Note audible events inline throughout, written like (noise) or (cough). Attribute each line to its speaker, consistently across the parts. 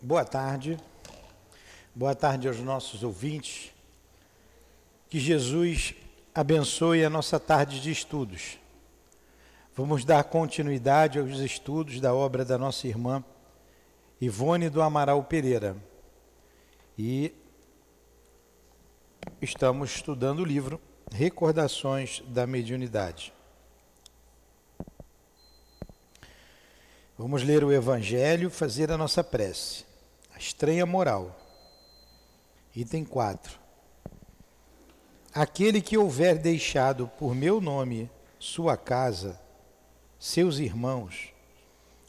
Speaker 1: Boa tarde. Boa tarde aos nossos ouvintes. Que Jesus abençoe a nossa tarde de estudos. Vamos dar continuidade aos estudos da obra da nossa irmã Ivone do Amaral Pereira. E estamos estudando o livro Recordações da Mediunidade. Vamos ler o Evangelho, fazer a nossa prece. A estranha moral. Item 4. Aquele que houver deixado por meu nome sua casa, seus irmãos,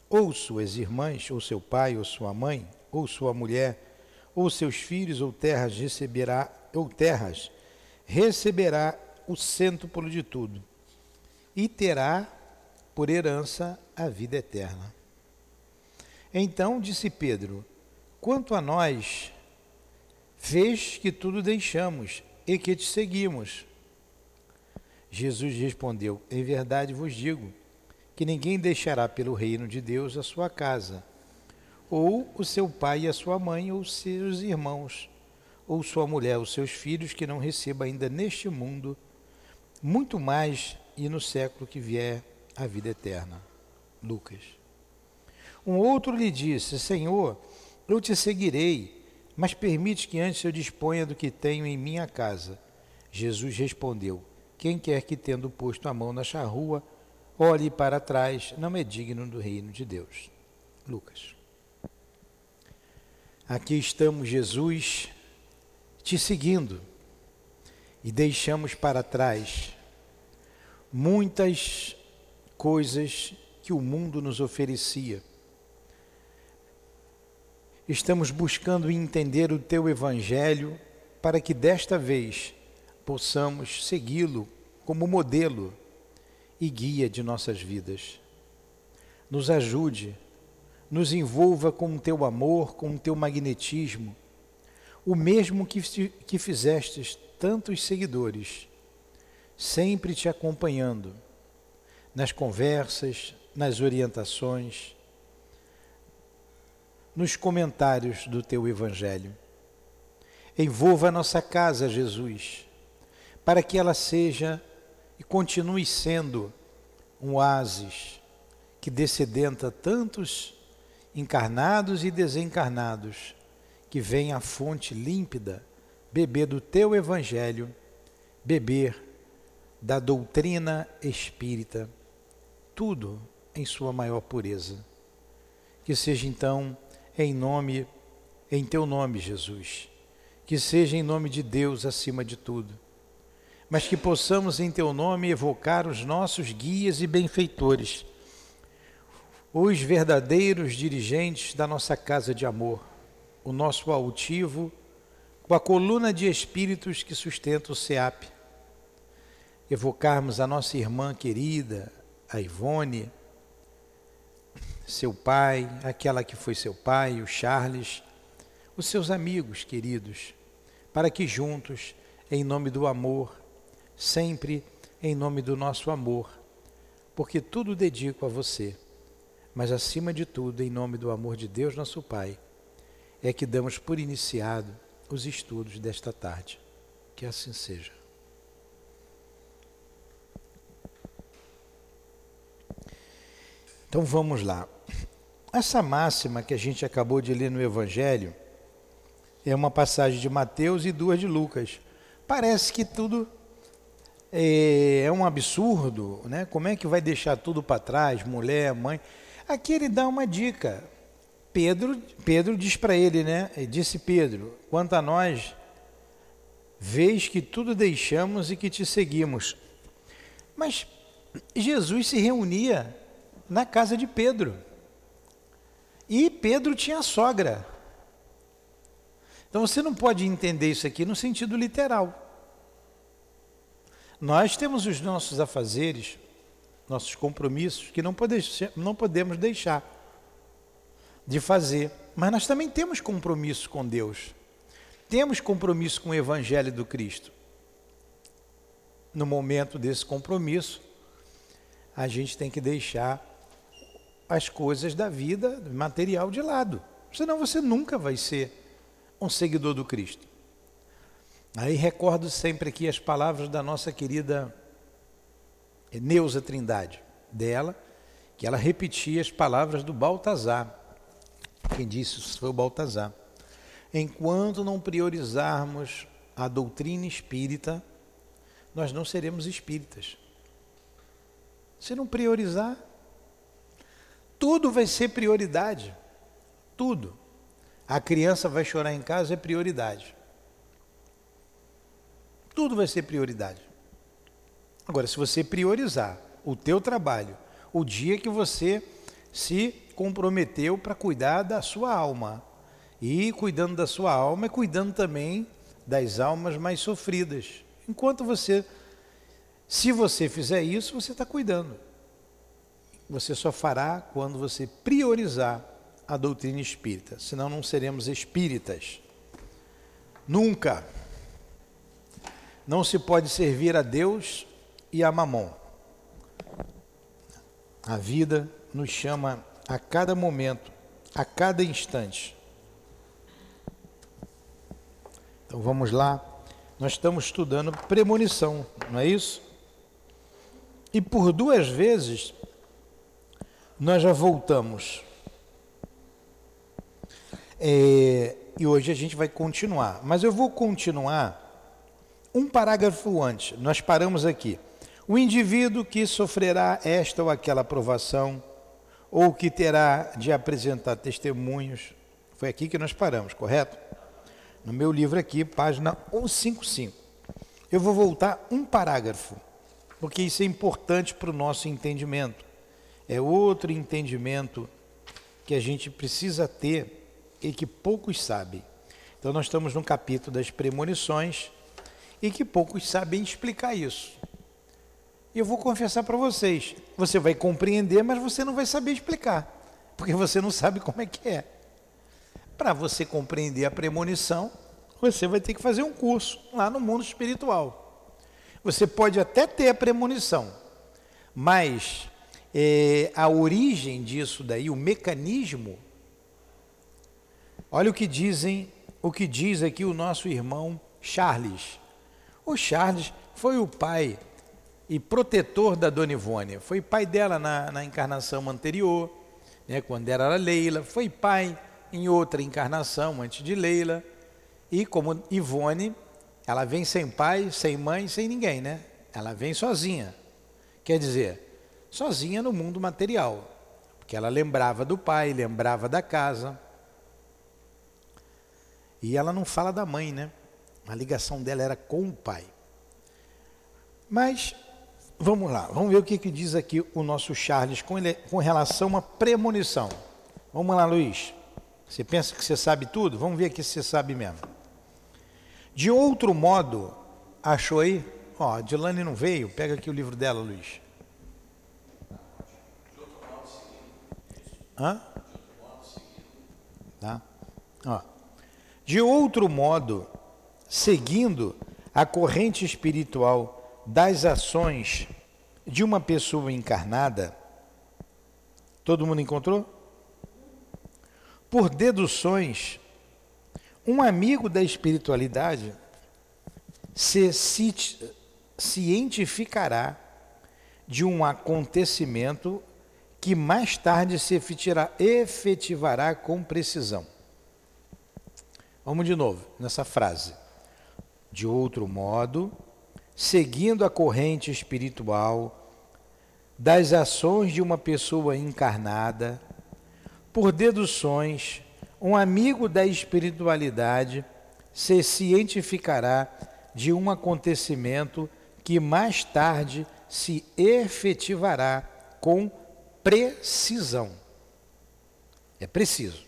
Speaker 1: ou suas irmãs, ou seu pai, ou sua mãe, ou sua mulher, ou seus filhos, ou terras, receberá, ou terras, receberá o cêntuplo de tudo, e terá por herança a vida eterna. Então disse Pedro: Quanto a nós, vês que tudo deixamos e que te seguimos. Jesus respondeu: Em verdade vos digo que ninguém deixará pelo reino de Deus a sua casa, ou o seu pai e a sua mãe, ou seus irmãos, ou sua mulher, os seus filhos, que não receba ainda neste mundo, muito mais e no século que vier a vida eterna. Lucas. Um outro lhe disse: Senhor, eu te seguirei, mas permite que antes eu disponha do que tenho em minha casa. Jesus respondeu: Quem quer que, tendo posto a mão na charrua, olhe para trás, não é digno do reino de Deus. Lucas. Aqui estamos, Jesus, te seguindo e deixamos para trás muitas coisas que o mundo nos oferecia estamos buscando entender o teu Evangelho para que desta vez possamos segui-lo como modelo e guia de nossas vidas. Nos ajude, nos envolva com o teu amor, com o teu magnetismo, o mesmo que, que fizestes tantos seguidores, sempre te acompanhando nas conversas, nas orientações nos comentários do teu Evangelho. Envolva a nossa casa, Jesus, para que ela seja e continue sendo um oásis que descedenta tantos encarnados e desencarnados, que vem à fonte límpida beber do teu Evangelho, beber da doutrina espírita, tudo em sua maior pureza. Que seja então em nome, em teu nome, Jesus. Que seja em nome de Deus acima de tudo. Mas que possamos em teu nome evocar os nossos guias e benfeitores, os verdadeiros dirigentes da nossa casa de amor, o nosso altivo, com a coluna de espíritos que sustenta o SEAP. Evocarmos a nossa irmã querida, a Ivone, seu pai, aquela que foi seu pai, o Charles, os seus amigos queridos, para que juntos, em nome do amor, sempre em nome do nosso amor, porque tudo dedico a você, mas acima de tudo, em nome do amor de Deus, nosso Pai, é que damos por iniciado os estudos desta tarde. Que assim seja. Então vamos lá. Essa máxima que a gente acabou de ler no Evangelho é uma passagem de Mateus e duas de Lucas. Parece que tudo é, é um absurdo, né? Como é que vai deixar tudo para trás, mulher, mãe? Aqui ele dá uma dica. Pedro, Pedro diz para ele, né? disse Pedro: quanto a nós, vês que tudo deixamos e que te seguimos. Mas Jesus se reunia na casa de Pedro. E Pedro tinha sogra. Então você não pode entender isso aqui no sentido literal. Nós temos os nossos afazeres, nossos compromissos, que não, não podemos deixar de fazer. Mas nós também temos compromisso com Deus. Temos compromisso com o Evangelho do Cristo. No momento desse compromisso, a gente tem que deixar as coisas da vida material de lado. Senão você nunca vai ser um seguidor do Cristo. Aí recordo sempre aqui as palavras da nossa querida Neuza Trindade, dela, que ela repetia as palavras do Baltazar. Quem disse isso foi o Baltazar. Enquanto não priorizarmos a doutrina espírita, nós não seremos espíritas. Se não priorizar, tudo vai ser prioridade. Tudo. A criança vai chorar em casa é prioridade. Tudo vai ser prioridade. Agora, se você priorizar o teu trabalho, o dia que você se comprometeu para cuidar da sua alma, e cuidando da sua alma é cuidando também das almas mais sofridas. Enquanto você, se você fizer isso, você está cuidando. Você só fará quando você priorizar a doutrina espírita, senão não seremos espíritas. Nunca. Não se pode servir a Deus e a Mamon. A vida nos chama a cada momento, a cada instante. Então vamos lá. Nós estamos estudando premonição, não é isso? E por duas vezes nós já voltamos. É, e hoje a gente vai continuar. Mas eu vou continuar um parágrafo antes. Nós paramos aqui. O indivíduo que sofrerá esta ou aquela provação, ou que terá de apresentar testemunhos, foi aqui que nós paramos, correto? No meu livro aqui, página 155. Eu vou voltar um parágrafo, porque isso é importante para o nosso entendimento. É outro entendimento que a gente precisa ter e que poucos sabem. Então, nós estamos no capítulo das premonições e que poucos sabem explicar isso. E eu vou confessar para vocês: você vai compreender, mas você não vai saber explicar, porque você não sabe como é que é. Para você compreender a premonição, você vai ter que fazer um curso lá no mundo espiritual. Você pode até ter a premonição, mas é, a origem disso daí, o mecanismo, olha o que dizem, o que diz aqui o nosso irmão Charles. O Charles foi o pai e protetor da Dona Ivone, foi pai dela na, na encarnação anterior, né, quando era Leila, foi pai em outra encarnação antes de Leila. E como Ivone, ela vem sem pai, sem mãe, sem ninguém, né? Ela vem sozinha. Quer dizer, sozinha no mundo material. Porque ela lembrava do pai, lembrava da casa. E ela não fala da mãe, né? A ligação dela era com o pai. Mas vamos lá, vamos ver o que, que diz aqui o nosso Charles com, ele, com relação à premonição. Vamos lá, Luiz. Você pensa que você sabe tudo? Vamos ver aqui se você sabe mesmo. De outro modo, achou aí? Ó, a Dilane não veio, pega aqui o livro dela, Luiz. Hã? Tá? Ó. De outro modo, seguindo a corrente espiritual das ações de uma pessoa encarnada, todo mundo encontrou? por deduções, um amigo da espiritualidade se cientificará de um acontecimento que mais tarde se efetivará com precisão. Vamos de novo nessa frase. De outro modo, seguindo a corrente espiritual das ações de uma pessoa encarnada, por deduções, um amigo da espiritualidade se cientificará de um acontecimento que mais tarde se efetivará com precisão. É preciso.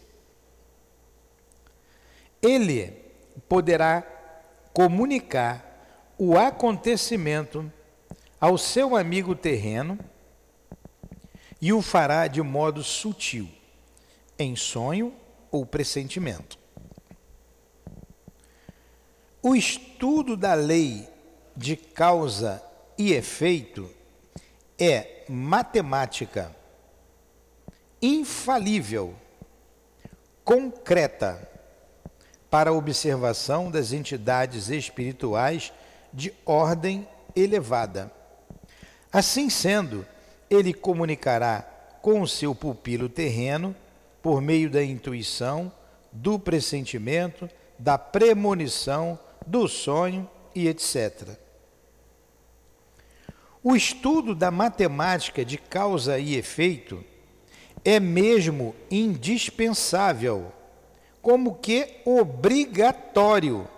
Speaker 1: Ele poderá comunicar o acontecimento ao seu amigo terreno e o fará de modo sutil em sonho ou pressentimento. O estudo da lei de causa e efeito é matemática infalível, concreta para a observação das entidades espirituais de ordem elevada. Assim sendo, ele comunicará com o seu pupilo terreno, por meio da intuição, do pressentimento, da premonição, do sonho e etc. O estudo da matemática de causa e efeito é mesmo indispensável, como que obrigatório,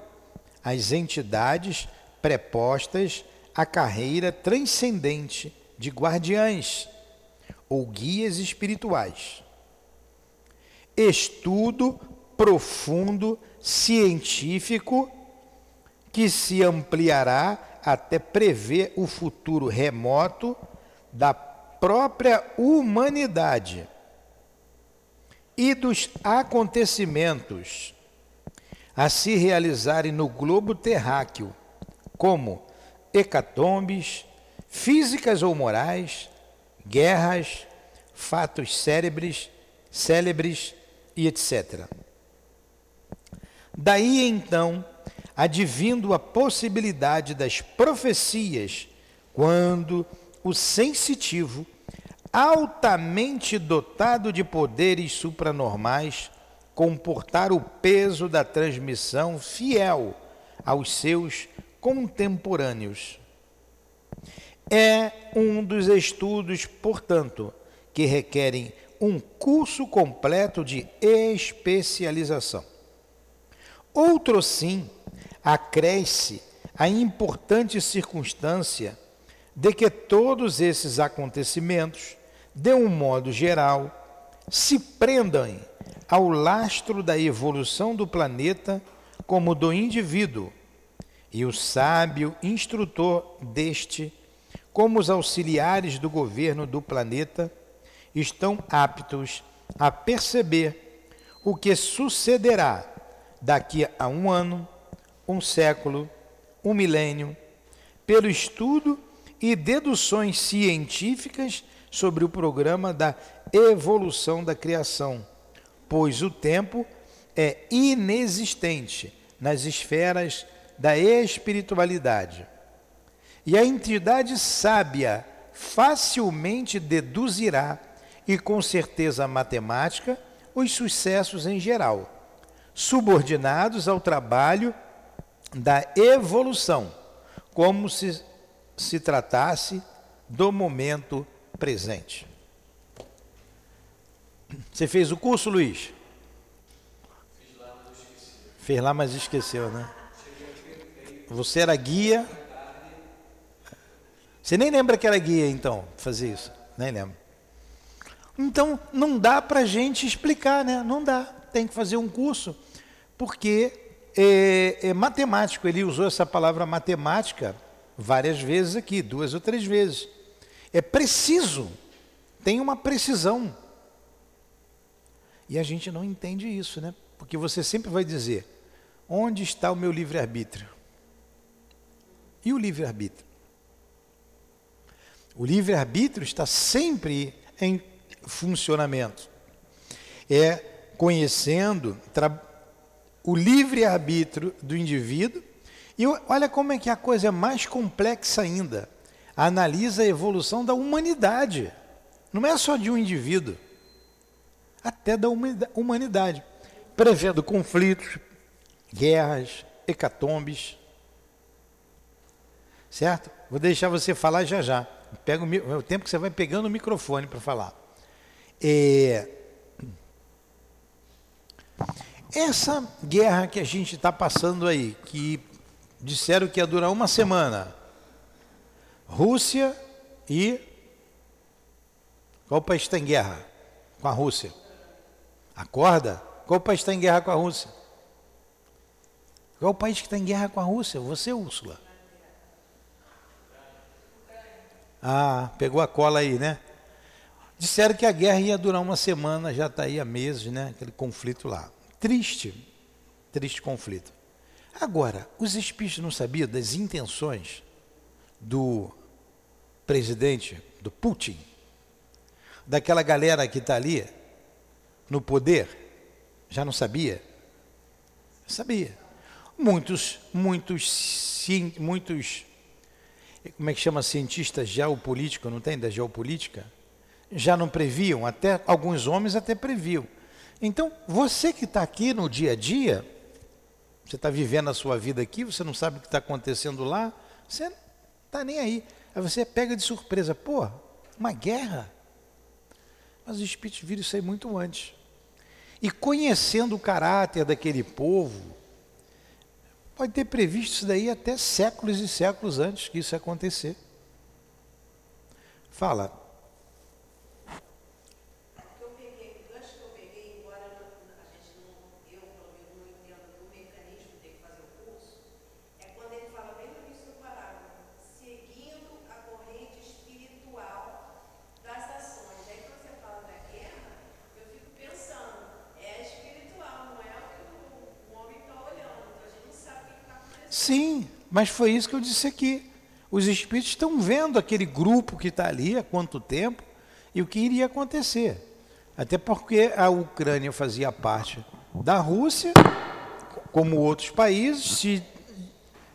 Speaker 1: às entidades prepostas à carreira transcendente de guardiães ou guias espirituais. Estudo profundo, científico, que se ampliará até prever o futuro remoto da própria humanidade e dos acontecimentos a se realizarem no globo terráqueo, como hecatombes, físicas ou morais, guerras, fatos célebres, célebres e etc. Daí então, advindo a possibilidade das profecias, quando o sensitivo, altamente dotado de poderes supranormais, comportar o peso da transmissão fiel aos seus contemporâneos. É um dos estudos, portanto, que requerem um curso completo de especialização. Outro sim acresce a importante circunstância de que todos esses acontecimentos, de um modo geral, se prendam ao lastro da evolução do planeta como do indivíduo, e o sábio instrutor deste como os auxiliares do governo do planeta estão aptos a perceber o que sucederá daqui a um ano, um século, um milênio, pelo estudo e deduções científicas sobre o programa da evolução da criação, pois o tempo é inexistente nas esferas da espiritualidade. E a entidade sábia facilmente deduzirá, e com certeza matemática, os sucessos em geral, subordinados ao trabalho da evolução, como se se tratasse do momento presente. Você fez o curso, Luiz? Fez lá, mas esqueceu, né? Você era guia você nem lembra que era guia, então, fazer isso? Nem lembra. Então, não dá para a gente explicar, né? Não dá. Tem que fazer um curso, porque é, é matemático. Ele usou essa palavra matemática várias vezes aqui, duas ou três vezes. É preciso, tem uma precisão. E a gente não entende isso, né? Porque você sempre vai dizer: onde está o meu livre-arbítrio? E o livre-arbítrio? O livre-arbítrio está sempre em funcionamento. É conhecendo o livre-arbítrio do indivíduo. E olha como é que a coisa é mais complexa ainda. Analisa a evolução da humanidade. Não é só de um indivíduo, até da humanidade. Prevendo conflitos, guerras, hecatombes. Certo? Vou deixar você falar já já. Pega o, o tempo que você vai pegando o microfone para falar. É, essa guerra que a gente está passando aí, que disseram que ia durar uma semana, Rússia e. Qual país está em guerra com a Rússia? Acorda? Qual país está em guerra com a Rússia? Qual país que está em guerra com a Rússia? Você, Úrsula. Ah, pegou a cola aí, né? Disseram que a guerra ia durar uma semana, já está aí há meses, né? Aquele conflito lá. Triste, triste conflito. Agora, os espíritos não sabiam das intenções do presidente, do Putin, daquela galera que está ali no poder, Já não sabia? Sabia. Muitos, muitos, muitos, como é que chama cientistas geopolíticos, não tem da geopolítica? Já não previam, até alguns homens até previam. Então, você que está aqui no dia a dia, você está vivendo a sua vida aqui, você não sabe o que está acontecendo lá, você está nem aí. Aí você pega de surpresa, pô, uma guerra. Mas os espíritos viram isso aí muito antes. E conhecendo o caráter daquele povo, pode ter previsto isso daí até séculos e séculos antes que isso acontecer. Fala. Sim, mas foi isso que eu disse aqui. Os espíritos estão vendo aquele grupo que está ali há quanto tempo e o que iria acontecer. Até porque a Ucrânia fazia parte da Rússia, como outros países, se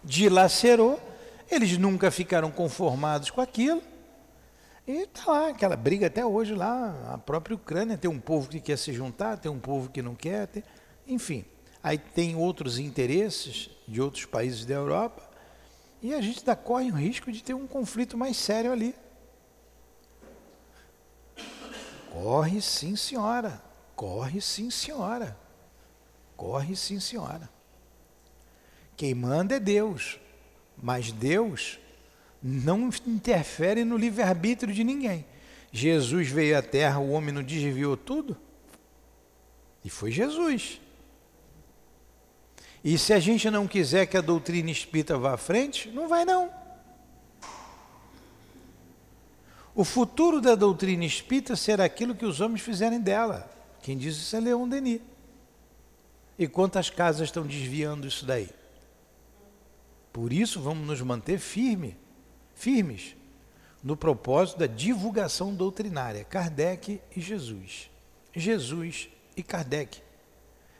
Speaker 1: dilacerou, eles nunca ficaram conformados com aquilo. E está lá, aquela briga até hoje lá, a própria Ucrânia tem um povo que quer se juntar, tem um povo que não quer, tem, enfim. Aí tem outros interesses de outros países da Europa, e a gente ainda corre o risco de ter um conflito mais sério ali. Corre sim, senhora. Corre sim, senhora. Corre sim, senhora. Quem manda é Deus, mas Deus não interfere no livre-arbítrio de ninguém. Jesus veio à terra, o homem não desviou tudo? E foi Jesus. E se a gente não quiser que a doutrina espírita vá à frente, não vai não. O futuro da doutrina espírita será aquilo que os homens fizerem dela. Quem diz isso é Leon Denis. E quantas casas estão desviando isso daí? Por isso vamos nos manter firme, firmes no propósito da divulgação doutrinária, Kardec e Jesus. Jesus e Kardec.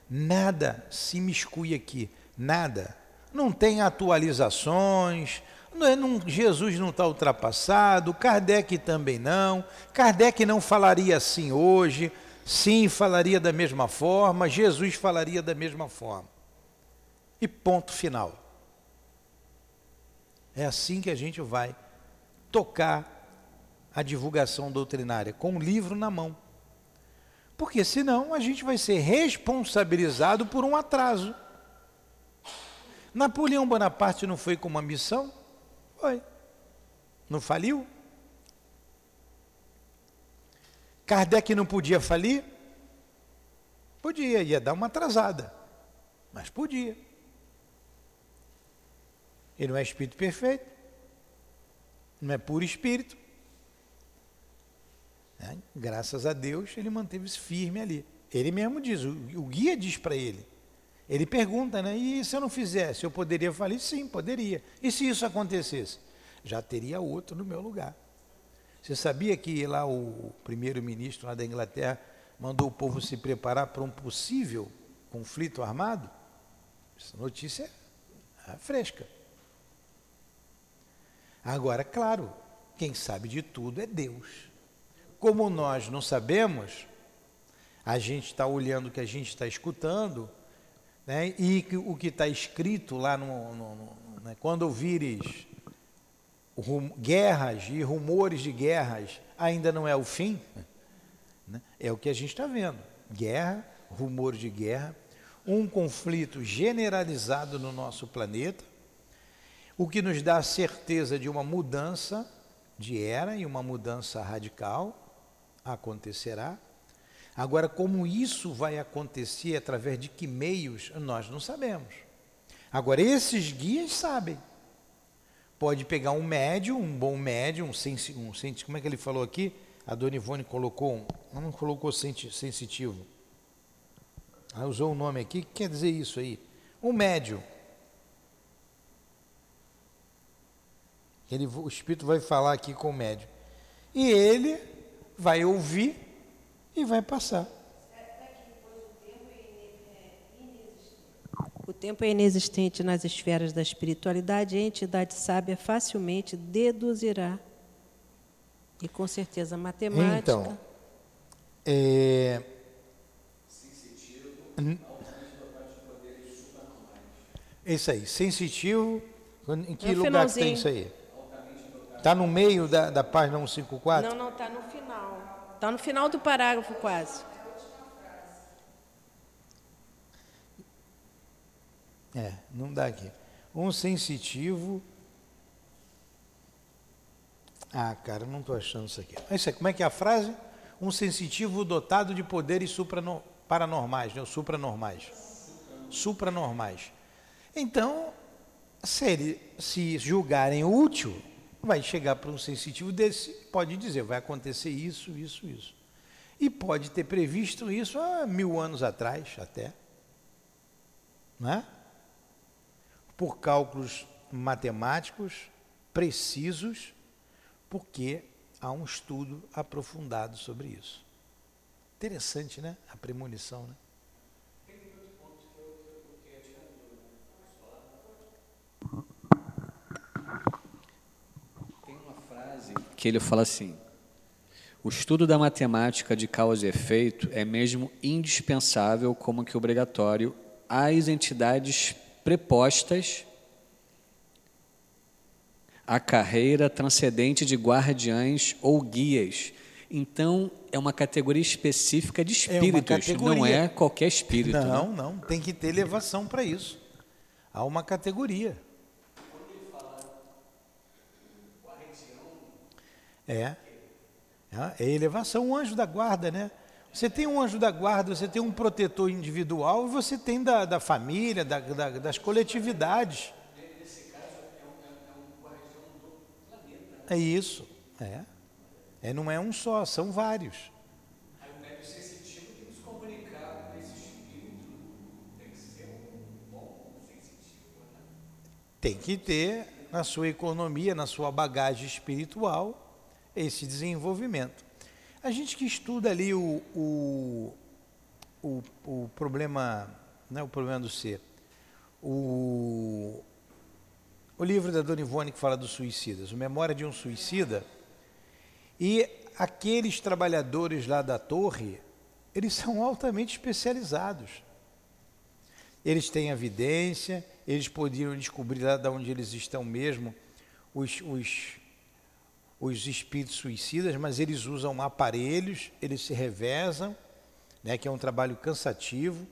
Speaker 1: Nada se miscui aqui, nada. Não tem atualizações, não é, não, Jesus não está ultrapassado, Kardec também não. Kardec não falaria assim hoje, sim, falaria da mesma forma, Jesus falaria da mesma forma. E ponto final. É assim que a gente vai tocar a divulgação doutrinária, com o livro na mão. Porque senão a gente vai ser responsabilizado por um atraso. Napoleão Bonaparte não foi com uma missão? Foi. Não faliu? Kardec não podia falir? Podia, ia dar uma atrasada. Mas podia. Ele não é espírito perfeito, não é puro espírito. Né? Graças a Deus ele manteve-se firme ali. Ele mesmo diz, o, o guia diz para ele. Ele pergunta, né? E se eu não fizesse, eu poderia falar? Sim, poderia. E se isso acontecesse? Já teria outro no meu lugar. Você sabia que lá o primeiro-ministro lá da Inglaterra mandou o povo se preparar para um possível conflito armado? Essa notícia é fresca. Agora, claro, quem sabe de tudo é Deus. Como nós não sabemos, a gente está olhando o que a gente está escutando, né? e o que está escrito lá no. no, no né? quando ouvires rum, guerras e rumores de guerras, ainda não é o fim, né? é o que a gente está vendo: guerra, rumores de guerra, um conflito generalizado no nosso planeta, o que nos dá a certeza de uma mudança de era e uma mudança radical acontecerá. Agora, como isso vai acontecer, através de que meios, nós não sabemos. Agora, esses guias sabem. Pode pegar um médio, um bom médio, um, sensi, um como é que ele falou aqui? A Dona Ivone colocou um, não colocou sensitivo. Ela usou o um nome aqui, que quer dizer isso aí? Um médio. Ele, o Espírito vai falar aqui com o médio. E ele vai ouvir e vai passar.
Speaker 2: O tempo é inexistente nas esferas da espiritualidade e a entidade sábia facilmente deduzirá. E com certeza matemática.
Speaker 1: Então, é... Isso aí, sensitivo. Em que
Speaker 2: No
Speaker 1: lugar que tem isso aí? Está no meio da, da página 154?
Speaker 2: Não, não, está no final. Está no final do parágrafo quase.
Speaker 1: É, não dá aqui. Um sensitivo. Ah, cara, não estou achando isso aqui. É Isso aí, como é que é a frase? Um sensitivo dotado de poderes suprano- paranormais, né? Ou supranormais. Supranormais. Então, se ele se julgarem útil, vai chegar para um sensitivo desse, pode dizer, vai acontecer isso, isso, isso. E pode ter previsto isso há mil anos atrás, até. Não é? por cálculos matemáticos precisos, porque há um estudo aprofundado sobre isso. Interessante, né? A premonição, né?
Speaker 3: Tem uma frase que ele fala assim: o estudo da matemática de causa e efeito é mesmo indispensável, como que obrigatório, às entidades prepostas à carreira transcendente de guardiães ou guias. Então, é uma categoria específica de
Speaker 1: É
Speaker 3: espíritos, não
Speaker 1: categoria.
Speaker 3: é qualquer espírito. né?
Speaker 1: Não, não, tem que ter elevação para isso. Há uma categoria. É. É é elevação, um anjo da guarda, né? Você tem um anjo da guarda, você tem um protetor individual e você tem da, da família, da- da- das coletividades. É isso, é. é. Não é um só, são vários. Tem que ter na sua economia, na sua bagagem espiritual, esse desenvolvimento. A gente que estuda ali o, o, o, o problema, não é o problema do ser, o, o livro da Dona Ivone que fala dos suicidas, o Memória de um Suicida, e aqueles trabalhadores lá da torre, eles são altamente especializados. Eles têm evidência, eles poderiam descobrir lá de onde eles estão mesmo os, os, os espíritos suicidas, mas eles usam aparelhos, eles se revezam, né, que é um trabalho cansativo,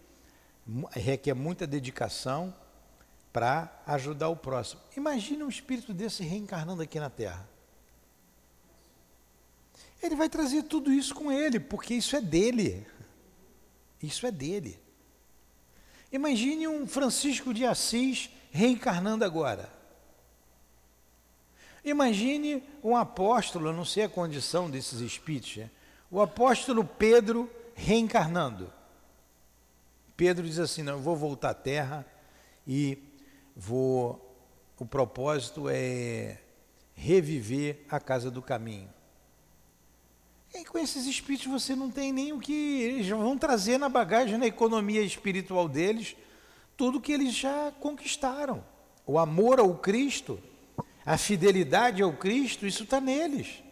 Speaker 1: requer muita dedicação para ajudar o próximo. Imagine um espírito desse reencarnando aqui na Terra. Ele vai trazer tudo isso com ele, porque isso é dele. Isso é dele. Imagine um Francisco de Assis reencarnando agora. Imagine um apóstolo, não sei a condição desses espíritos, né? o apóstolo Pedro reencarnando. Pedro diz assim: Não, eu vou voltar à terra e vou. O propósito é reviver a casa do caminho. E com esses espíritos você não tem nem o que. Eles vão trazer na bagagem, na economia espiritual deles, tudo que eles já conquistaram. O amor ao Cristo, a fidelidade ao Cristo, isso está neles.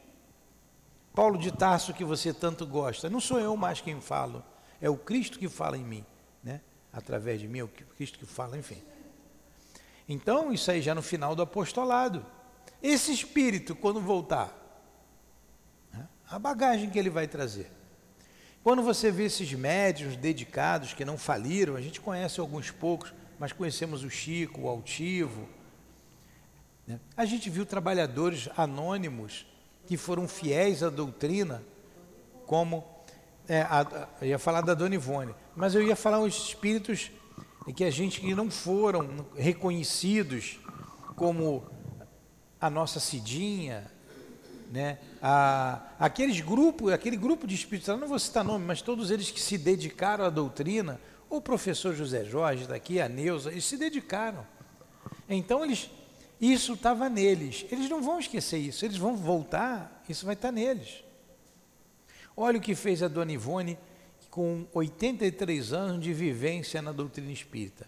Speaker 1: Paulo de Tarso, que você tanto gosta, não sou eu mais quem falo, é o Cristo que fala em mim, né? através de mim, é o Cristo que fala, enfim. Então, isso aí já no final do apostolado. Esse espírito, quando voltar, né, a bagagem que ele vai trazer. Quando você vê esses médios dedicados que não faliram, a gente conhece alguns poucos, mas conhecemos o Chico, o Altivo. Né? A gente viu trabalhadores anônimos que foram fiéis à doutrina, como é, a- eu ia falar da Dona Ivone, mas eu ia falar os espíritos que a gente que não foram reconhecidos como a nossa Cidinha, né? A, aqueles grupos, aquele grupo de espíritos, não vou citar nome, mas todos eles que se dedicaram à doutrina, o professor José Jorge daqui, a Neuza, eles se dedicaram. Então eles, isso estava neles. Eles não vão esquecer isso, eles vão voltar, isso vai estar neles. Olha o que fez a Dona Ivone com 83 anos de vivência na doutrina espírita.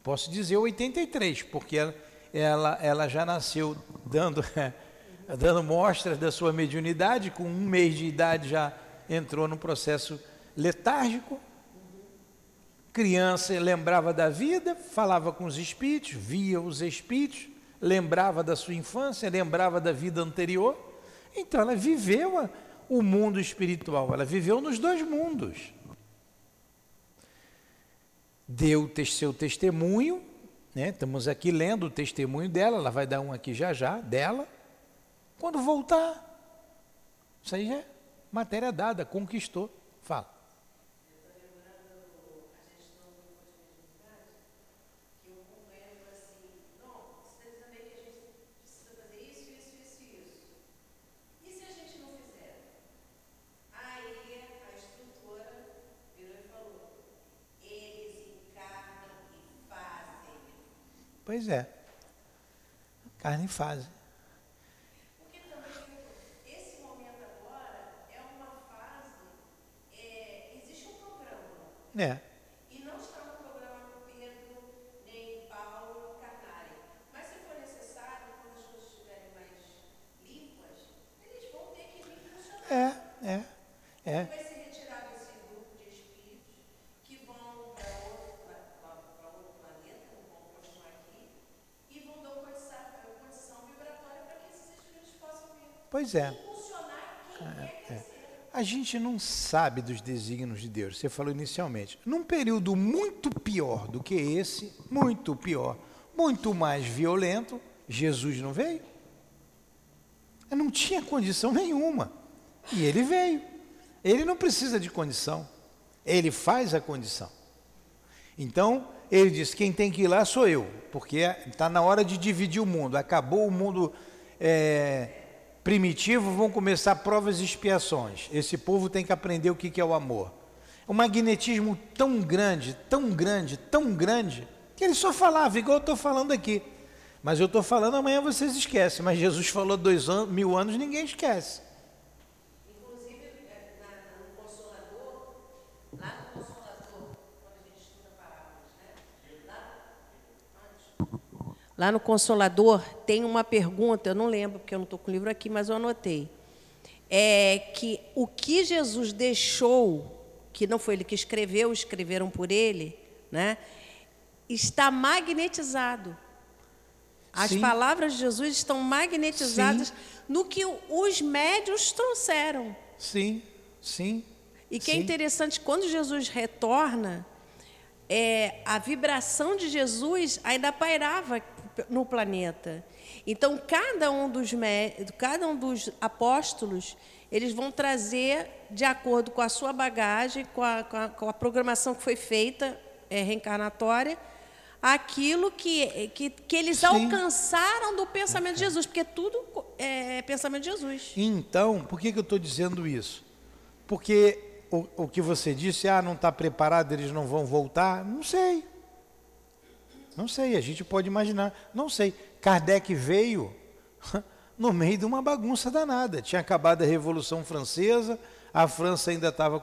Speaker 1: Posso dizer 83, porque ela, ela, ela já nasceu dando, (laughs) dando mostras da sua mediunidade, com um mês de idade já entrou no processo letárgico. Criança lembrava da vida, falava com os espíritos, via os espíritos, lembrava da sua infância, lembrava da vida anterior. Então ela viveu o mundo espiritual, ela viveu nos dois mundos. Deu seu testemunho, né? estamos aqui lendo o testemunho dela, ela vai dar um aqui já já, dela. Quando voltar, isso aí é matéria dada, conquistou. Fala. Pois é. Carne fase.
Speaker 2: Porque também esse momento agora é uma fase, é, existe um programa.
Speaker 1: É.
Speaker 2: E não está no programa Pedro, nem Paulo encarnarem. Mas se for necessário, quando as coisas estiverem mais limpas, eles vão ter que vir funcionar.
Speaker 1: É, é, é.
Speaker 2: Vai ser retirado esse grupo de espíritos que vão para outro, pra- pra outro planeta, não vão continuar aqui, e vão dar condição, condição vibratória para que esses espíritos possam vir.
Speaker 1: Pois é. É.
Speaker 2: seja.
Speaker 1: A gente não sabe dos desígnios de Deus. Você falou inicialmente. Num período muito pior do que esse, muito pior, muito mais violento, Jesus não veio. Não tinha condição nenhuma. E ele veio. Ele não precisa de condição. Ele faz a condição. Então, ele diz: quem tem que ir lá sou eu, porque está na hora de dividir o mundo. Acabou o mundo é, primitivo, vão começar provas e expiações. Esse povo tem que aprender o que é o amor. Um magnetismo tão grande, tão grande, tão grande, que ele só falava, igual eu estou falando aqui. Mas eu estou falando, amanhã vocês esquecem. Mas Jesus falou dois mil anos, ninguém esquece.
Speaker 2: Inclusive, é, na, na- no Consolador, lá no Consolador, quando a gente estuda parábolas, né? Lá, ah, desculpa. Lá no Consolador tem uma pergunta, eu não lembro porque eu não estou com o livro aqui, mas eu anotei. É que o que Jesus deixou, que não foi ele que escreveu, escreveram por ele, né? Está magnetizado. As
Speaker 1: Sim.
Speaker 2: palavras de Jesus estão magnetizadas
Speaker 1: Sim.
Speaker 2: no que os médios trouxeram.
Speaker 1: Sim, sim.
Speaker 2: E que é
Speaker 1: sim.
Speaker 2: interessante, quando Jesus retorna, é, a vibração de Jesus ainda pairava no planeta. Então, cada um dos, cada um dos apóstolos, eles vão trazer, de acordo com a sua bagagem, com a, com a- com a programação que foi feita, é, reencarnatória, aquilo que, que, que eles
Speaker 1: Sim.
Speaker 2: alcançaram do pensamento de Jesus, porque tudo é pensamento de Jesus.
Speaker 1: Então, por que, que eu estou dizendo isso? Porque o, o que você disse, ah, não está preparado, eles não vão voltar, não sei. Não sei, a gente pode imaginar, não sei. Kardec veio (laughs) no meio de uma bagunça danada. Tinha acabado a Revolução Francesa, a França ainda estava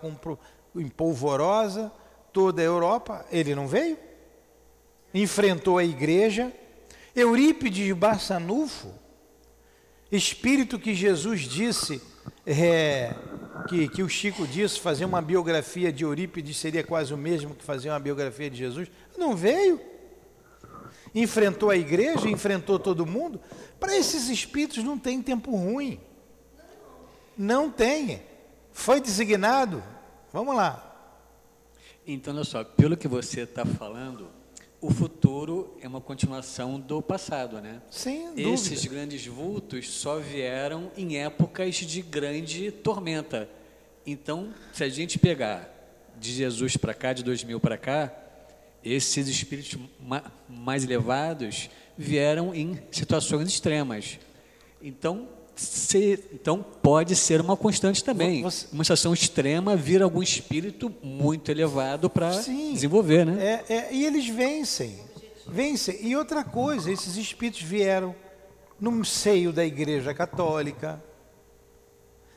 Speaker 1: em polvorosa, toda a Europa, ele não veio. Enfrentou a igreja. Eurípides de Barçanufo, espírito que Jesus disse, é, que, que o Chico disse, fazer uma biografia de Eurípides seria quase o mesmo que fazer uma biografia de Jesus, não veio. Enfrentou a igreja, enfrentou todo mundo. Para esses espíritos não tem tempo ruim. Não tem. Foi designado. Vamos lá.
Speaker 3: Então, olha só, pelo que você está falando, o futuro é uma continuação do passado, né?
Speaker 1: Sem
Speaker 3: Esses grandes vultos só vieram em épocas de grande tormenta. Então, se a gente pegar de Jesus para cá, de 2000 para cá, esses espíritos ma- mais elevados vieram em situações extremas. Então, se- então pode ser uma constante também.
Speaker 1: Você-
Speaker 3: Uma situação extrema vira algum espírito muito elevado para desenvolver, né?
Speaker 1: É, é, e eles vencem. Vencem. E outra coisa, esses espíritos vieram no seio da Igreja Católica.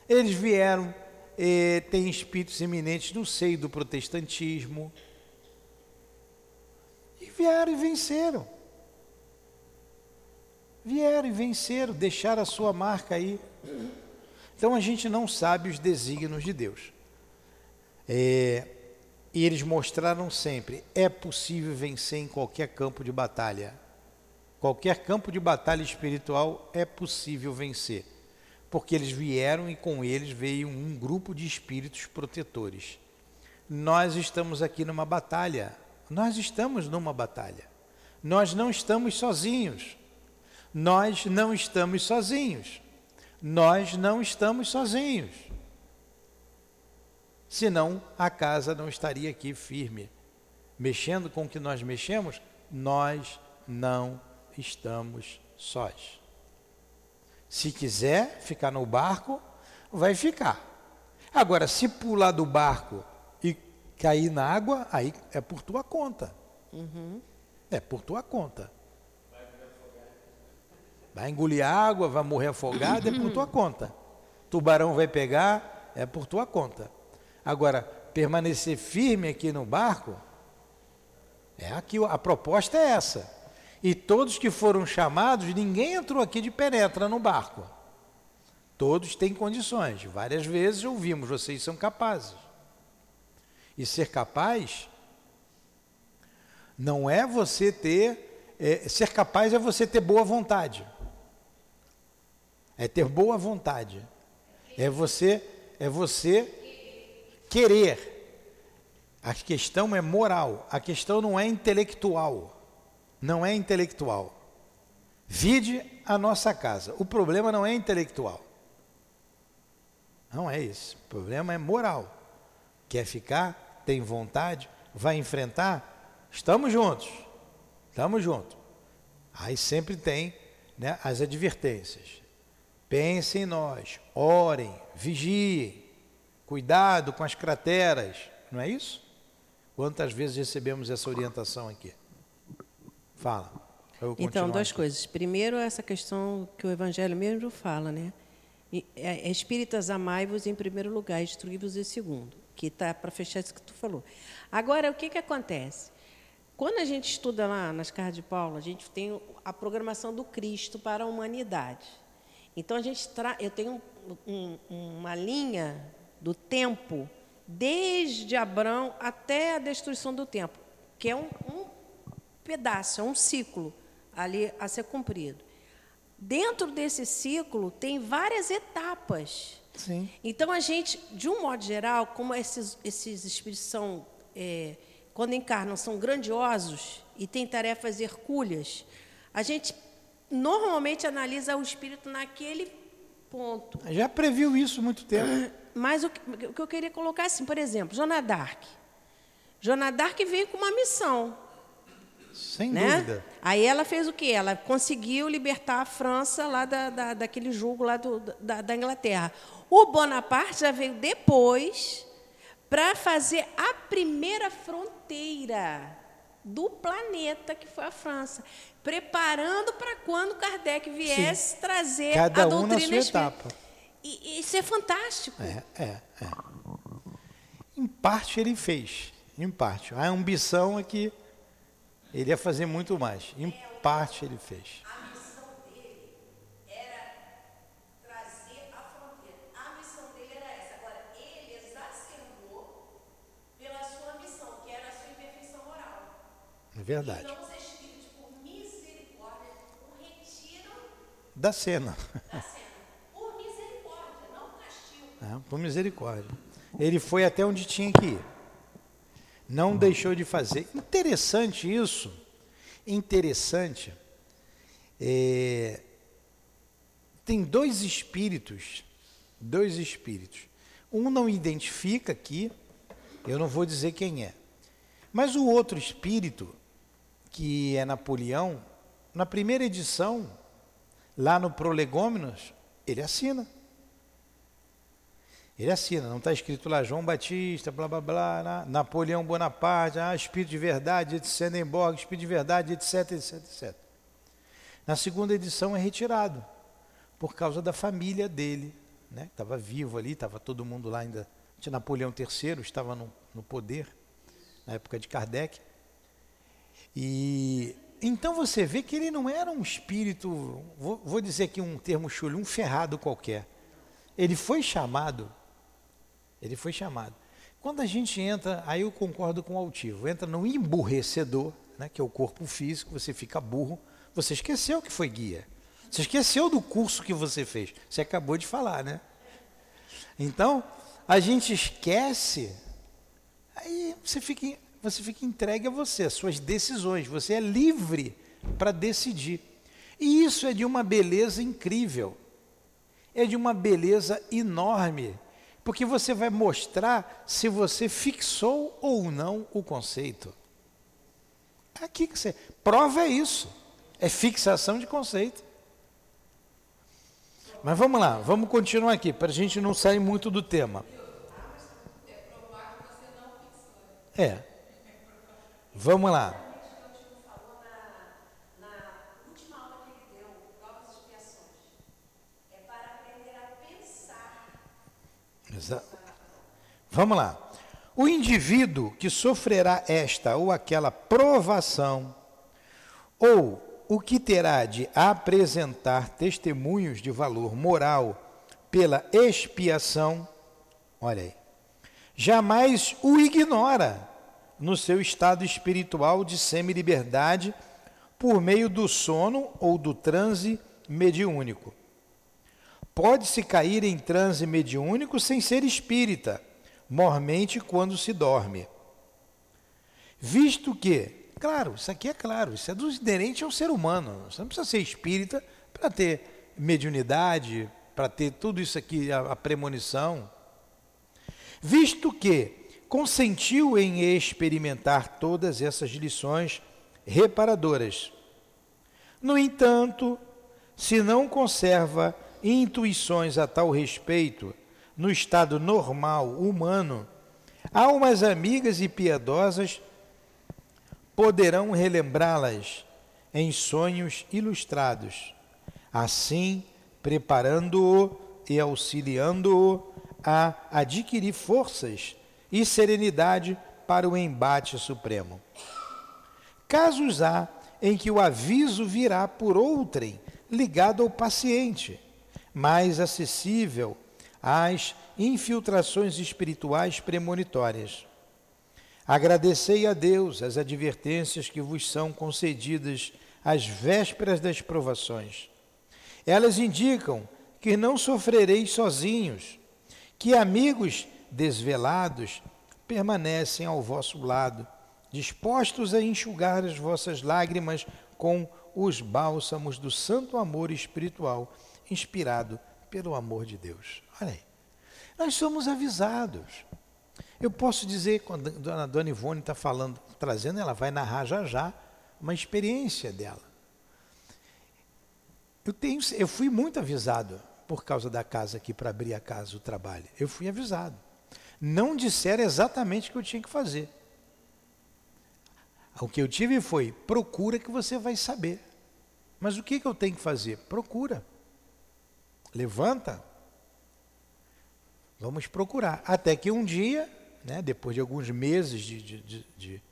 Speaker 1: Eles vieram, eh, tem espíritos eminentes no seio do protestantismo. Vieram e venceram. Vieram e venceram, deixaram a sua marca aí. Então a gente não sabe os desígnios de Deus. É, e eles mostraram sempre: é possível vencer em qualquer campo de batalha. Qualquer campo de batalha espiritual é possível vencer. Porque eles vieram e com eles veio um grupo de espíritos protetores. Nós estamos aqui numa batalha. Nós estamos numa batalha. Nós não estamos sozinhos. Nós não estamos sozinhos. Nós não estamos sozinhos. Senão a casa não estaria aqui firme. Mexendo com o que nós mexemos, nós não estamos sós. Se quiser ficar no barco, vai ficar. Agora, se pular do barco e cair na água, aí é por tua conta. Uhum. É por tua conta. Vai engolir água, vai morrer afogado, é por tua (clears throat) conta. Tubarão vai pegar, é por tua conta. Agora, permanecer firme aqui no barco, é aqui, a proposta é essa. E todos que foram chamados, ninguém entrou aqui de penetra no barco. Todos têm condições. Várias vezes ouvimos, vocês são capazes. E ser capaz não é você ter, é, ser capaz é você ter boa vontade. É ter boa vontade. É você, é você querer. A questão é moral, a questão não é intelectual. Não é intelectual. Vide a nossa casa. O problema não é intelectual. Não é isso. O problema é moral. Quer ficar? Tem vontade? Vai enfrentar? Estamos juntos. Estamos juntos. Aí sempre tem né, as advertências. Pensem em nós, orem, vigiem, cuidado com as crateras, não é isso? Quantas vezes recebemos essa orientação aqui? Fala.
Speaker 2: Então, duas aqui. coisas. Primeiro, essa questão que o Evangelho mesmo fala, né? É, é espíritas, amai-vos em primeiro lugar, instruí-vos em segundo, que está para fechar isso que tu falou. Agora, o que, que acontece? Quando a gente estuda lá nas cartas de Paulo, a gente tem a programação do Cristo para a humanidade. Então a gente tra... eu tenho um, uma linha do tempo desde Abraão até a destruição do tempo, que é um, um pedaço, é um ciclo ali a ser cumprido. Dentro desse ciclo tem várias etapas.
Speaker 1: Sim.
Speaker 2: Então a gente, de um modo geral, como esses, esses espíritos são, é, quando encarnam, são grandiosos e têm tarefas hercúleas, a gente normalmente analisa o espírito naquele ponto.
Speaker 1: Já previu isso há muito tempo. (coughs)
Speaker 2: Mas o que, o que eu queria colocar assim, por exemplo, Joana Dark. Joana Dark veio com uma missão.
Speaker 1: Sem né? dúvida.
Speaker 2: Aí ela fez o quê? Ela conseguiu libertar a França lá da, da daquele julgo lá do, da, da Inglaterra. O Bonaparte já veio depois para fazer a primeira fronteira do planeta, que foi a França, preparando para quando Kardec viesse Sim. trazer
Speaker 1: Cada
Speaker 2: a doutrina
Speaker 1: um na sua etapa.
Speaker 2: E, isso é fantástico.
Speaker 1: É, é, é. Em parte ele fez, em parte. A ambição é que ele ia fazer muito mais. Em parte ele fez. É verdade. Então, os espíritos, por misericórdia, o retiram da cena. Da cena.
Speaker 2: Por misericórdia, não castigo.
Speaker 1: É, por misericórdia. Ele foi até onde tinha que ir. Não deixou de fazer. Interessante isso. Interessante. É, tem dois espíritos. Dois espíritos. Um não identifica aqui. Eu não vou dizer quem é. Mas o outro espírito que é Napoleão, na primeira edição, lá no Prolegômenos, ele assina. Ele assina, não está escrito lá João Batista, blá blá blá, Napoleão Bonaparte, ah, Espírito de Verdade de Swedenborg, Espírito de Verdade, etc, etc, etc. Na segunda edição é retirado, por causa da família dele, né? estava vivo ali, estava todo mundo lá ainda. Napoleão III estava no, no poder, na época de Kardec. E então você vê que ele não era um espírito, vou, vou dizer aqui um termo chulo, um ferrado qualquer. Ele foi chamado, ele foi chamado. Quando a gente entra, aí eu concordo com o altivo, entra no emburrecedor, né, que é o corpo físico, você fica burro, você esqueceu que foi guia. Você esqueceu do curso que você fez. Você acabou de falar, né? Então, a gente esquece, aí você fica, você fica entregue a você, as suas decisões. Você é livre para decidir. E isso é de uma beleza incrível. É de uma beleza enorme. Porque você vai mostrar se você fixou ou não o conceito. Aqui que você. Prova é isso. É fixação de conceito. Mas vamos lá, vamos continuar aqui, para a gente não sair muito do tema. É. Vamos lá. Vamos lá. O indivíduo que sofrerá esta ou aquela provação, ou o que terá de apresentar testemunhos de valor moral pela expiação, olha aí, jamais o ignora no seu estado espiritual de semi-liberdade por meio do sono ou do transe mediúnico. Pode-se cair em transe mediúnico sem ser espírita, mormente quando se dorme. Visto que, claro, isso aqui é claro, isso é do inerente ao ser humano. Você não precisa ser espírita para ter mediunidade, para ter tudo isso aqui, a, a premonição. Visto que consentiu em experimentar todas essas lições reparadoras. No entanto, se não conserva intuições a tal respeito no estado normal humano, almas amigas e piedosas poderão relembrá-las em sonhos ilustrados, assim preparando-o e auxiliando-o a adquirir forças e serenidade para o embate supremo. Casos há em que o aviso virá por outrem, ligado ao paciente, mais acessível às infiltrações espirituais premonitórias. Agradecei a Deus as advertências que vos são concedidas às vésperas das provações. Elas indicam que não sofrereis sozinhos, que amigos desvelados permanecem ao vosso lado, dispostos a enxugar as vossas lágrimas com os bálsamos do santo amor espiritual, inspirado pelo amor de Deus. Olha aí. Nós somos avisados. Eu posso dizer, quando a dona, Ivone está falando, trazendo, ela vai narrar já já uma experiência dela. Eu, tenho, eu fui muito avisado por causa da casa aqui, para abrir a casa, o trabalho. Eu fui avisado não disseram exatamente o que eu tinha que fazer. O que eu tive foi: procura que você vai saber. Mas o que, que eu tenho que fazer? Procura. Levanta. Vamos procurar. Até que um dia, né, depois de alguns meses de, de, de,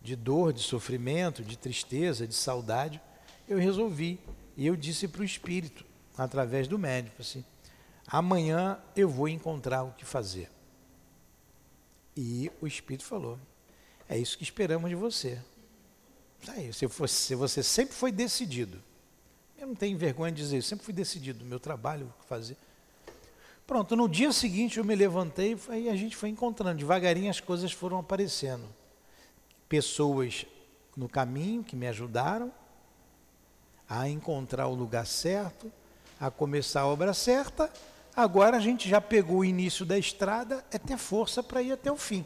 Speaker 1: de dor, de sofrimento, de tristeza, de saudade, eu resolvi. E eu disse para o Espírito, através do médico, assim: amanhã eu vou encontrar o que fazer. E o Espírito falou: É isso que esperamos de você. Aí, se, fosse, se você sempre foi decidido, eu não tenho vergonha de dizer, eu sempre fui decidido, meu trabalho, fazer. Pronto, no dia seguinte eu me levantei e a gente foi encontrando. Devagarinho as coisas foram aparecendo. Pessoas no caminho que me ajudaram a encontrar o lugar certo, a começar a obra certa Agora a gente já pegou o início da estrada, é ter força para ir até o fim.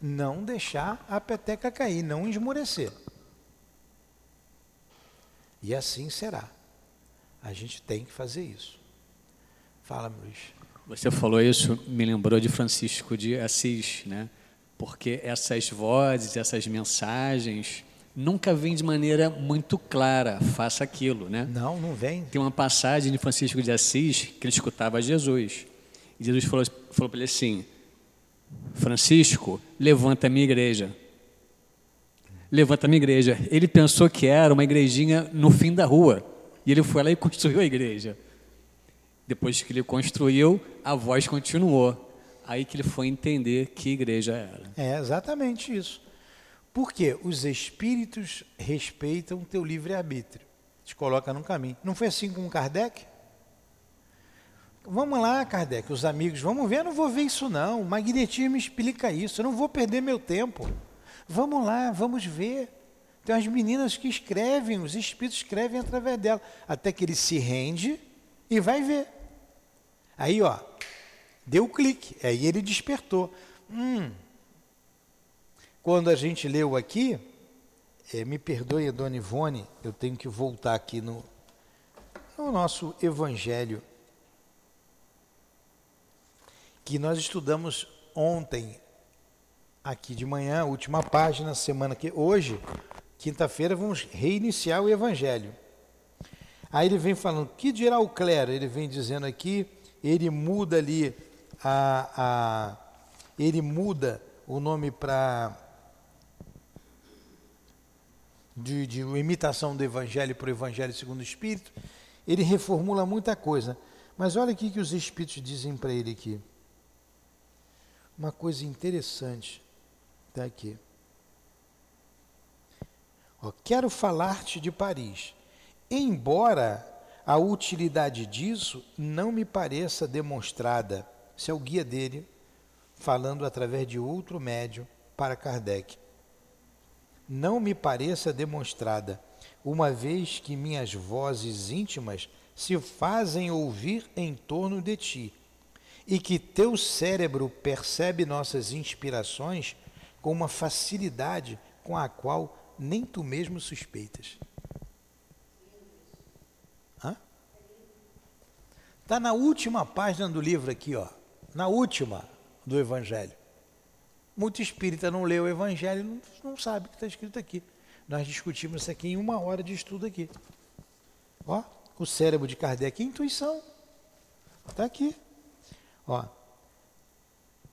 Speaker 1: Não deixar a peteca cair, não esmorecer. E assim será. A gente tem que fazer isso. Fala, Luiz.
Speaker 3: Você falou isso, me lembrou de Francisco de Assis, né? Porque essas vozes, essas mensagens, nunca vem de maneira muito clara, faça aquilo, né?
Speaker 1: Não, não vem.
Speaker 3: Tem uma passagem de Francisco de Assis que ele escutava Jesus. E Jesus falou, falou para ele assim: Francisco, levanta a minha igreja. levanta minha igreja. Ele pensou que era uma igrejinha no fim da rua. E ele foi lá e construiu a igreja. Depois que ele construiu, a voz continuou. Aí que ele foi entender que igreja era.
Speaker 1: É exatamente isso. Porque os espíritos respeitam o teu livre-arbítrio. Te coloca no caminho. Não foi assim com Kardec? Vamos lá, Kardec, os amigos, vamos ver, eu não vou ver isso não. O magnetismo explica isso, eu não vou perder meu tempo. Vamos lá, vamos ver. Tem as meninas que escrevem, os espíritos escrevem através dela, até que ele se rende e vai ver. Aí, ó, deu o clique, aí ele despertou. Hum. Quando a gente leu aqui, é, me perdoe, Dona Ivone, eu tenho que voltar aqui no, no nosso evangelho que nós estudamos ontem aqui de manhã, última página, semana que hoje, quinta-feira, vamos reiniciar o evangelho. Aí ele vem falando, que dirá o clero? Ele vem dizendo aqui, ele muda ali a, a ele muda o nome para de, de imitação do Evangelho para o Evangelho segundo o Espírito, ele reformula muita coisa. Mas olha o que os Espíritos dizem para ele aqui. Uma coisa interessante está aqui. Ó, quero falar-te de Paris, embora a utilidade disso não me pareça demonstrada. Esse é o guia dele, falando através de outro médium para Kardec não me pareça demonstrada, uma vez que minhas vozes íntimas se fazem ouvir em torno de ti, e que teu cérebro percebe nossas inspirações com uma facilidade com a qual nem tu mesmo suspeitas. Está na última página do livro aqui, ó, na última do Evangelho. Muito espírita não lê o Evangelho, não, não sabe o que está escrito aqui. Nós discutimos isso aqui em uma hora de estudo aqui. Ó, o cérebro de Kardec intuição. Está aqui. Ó,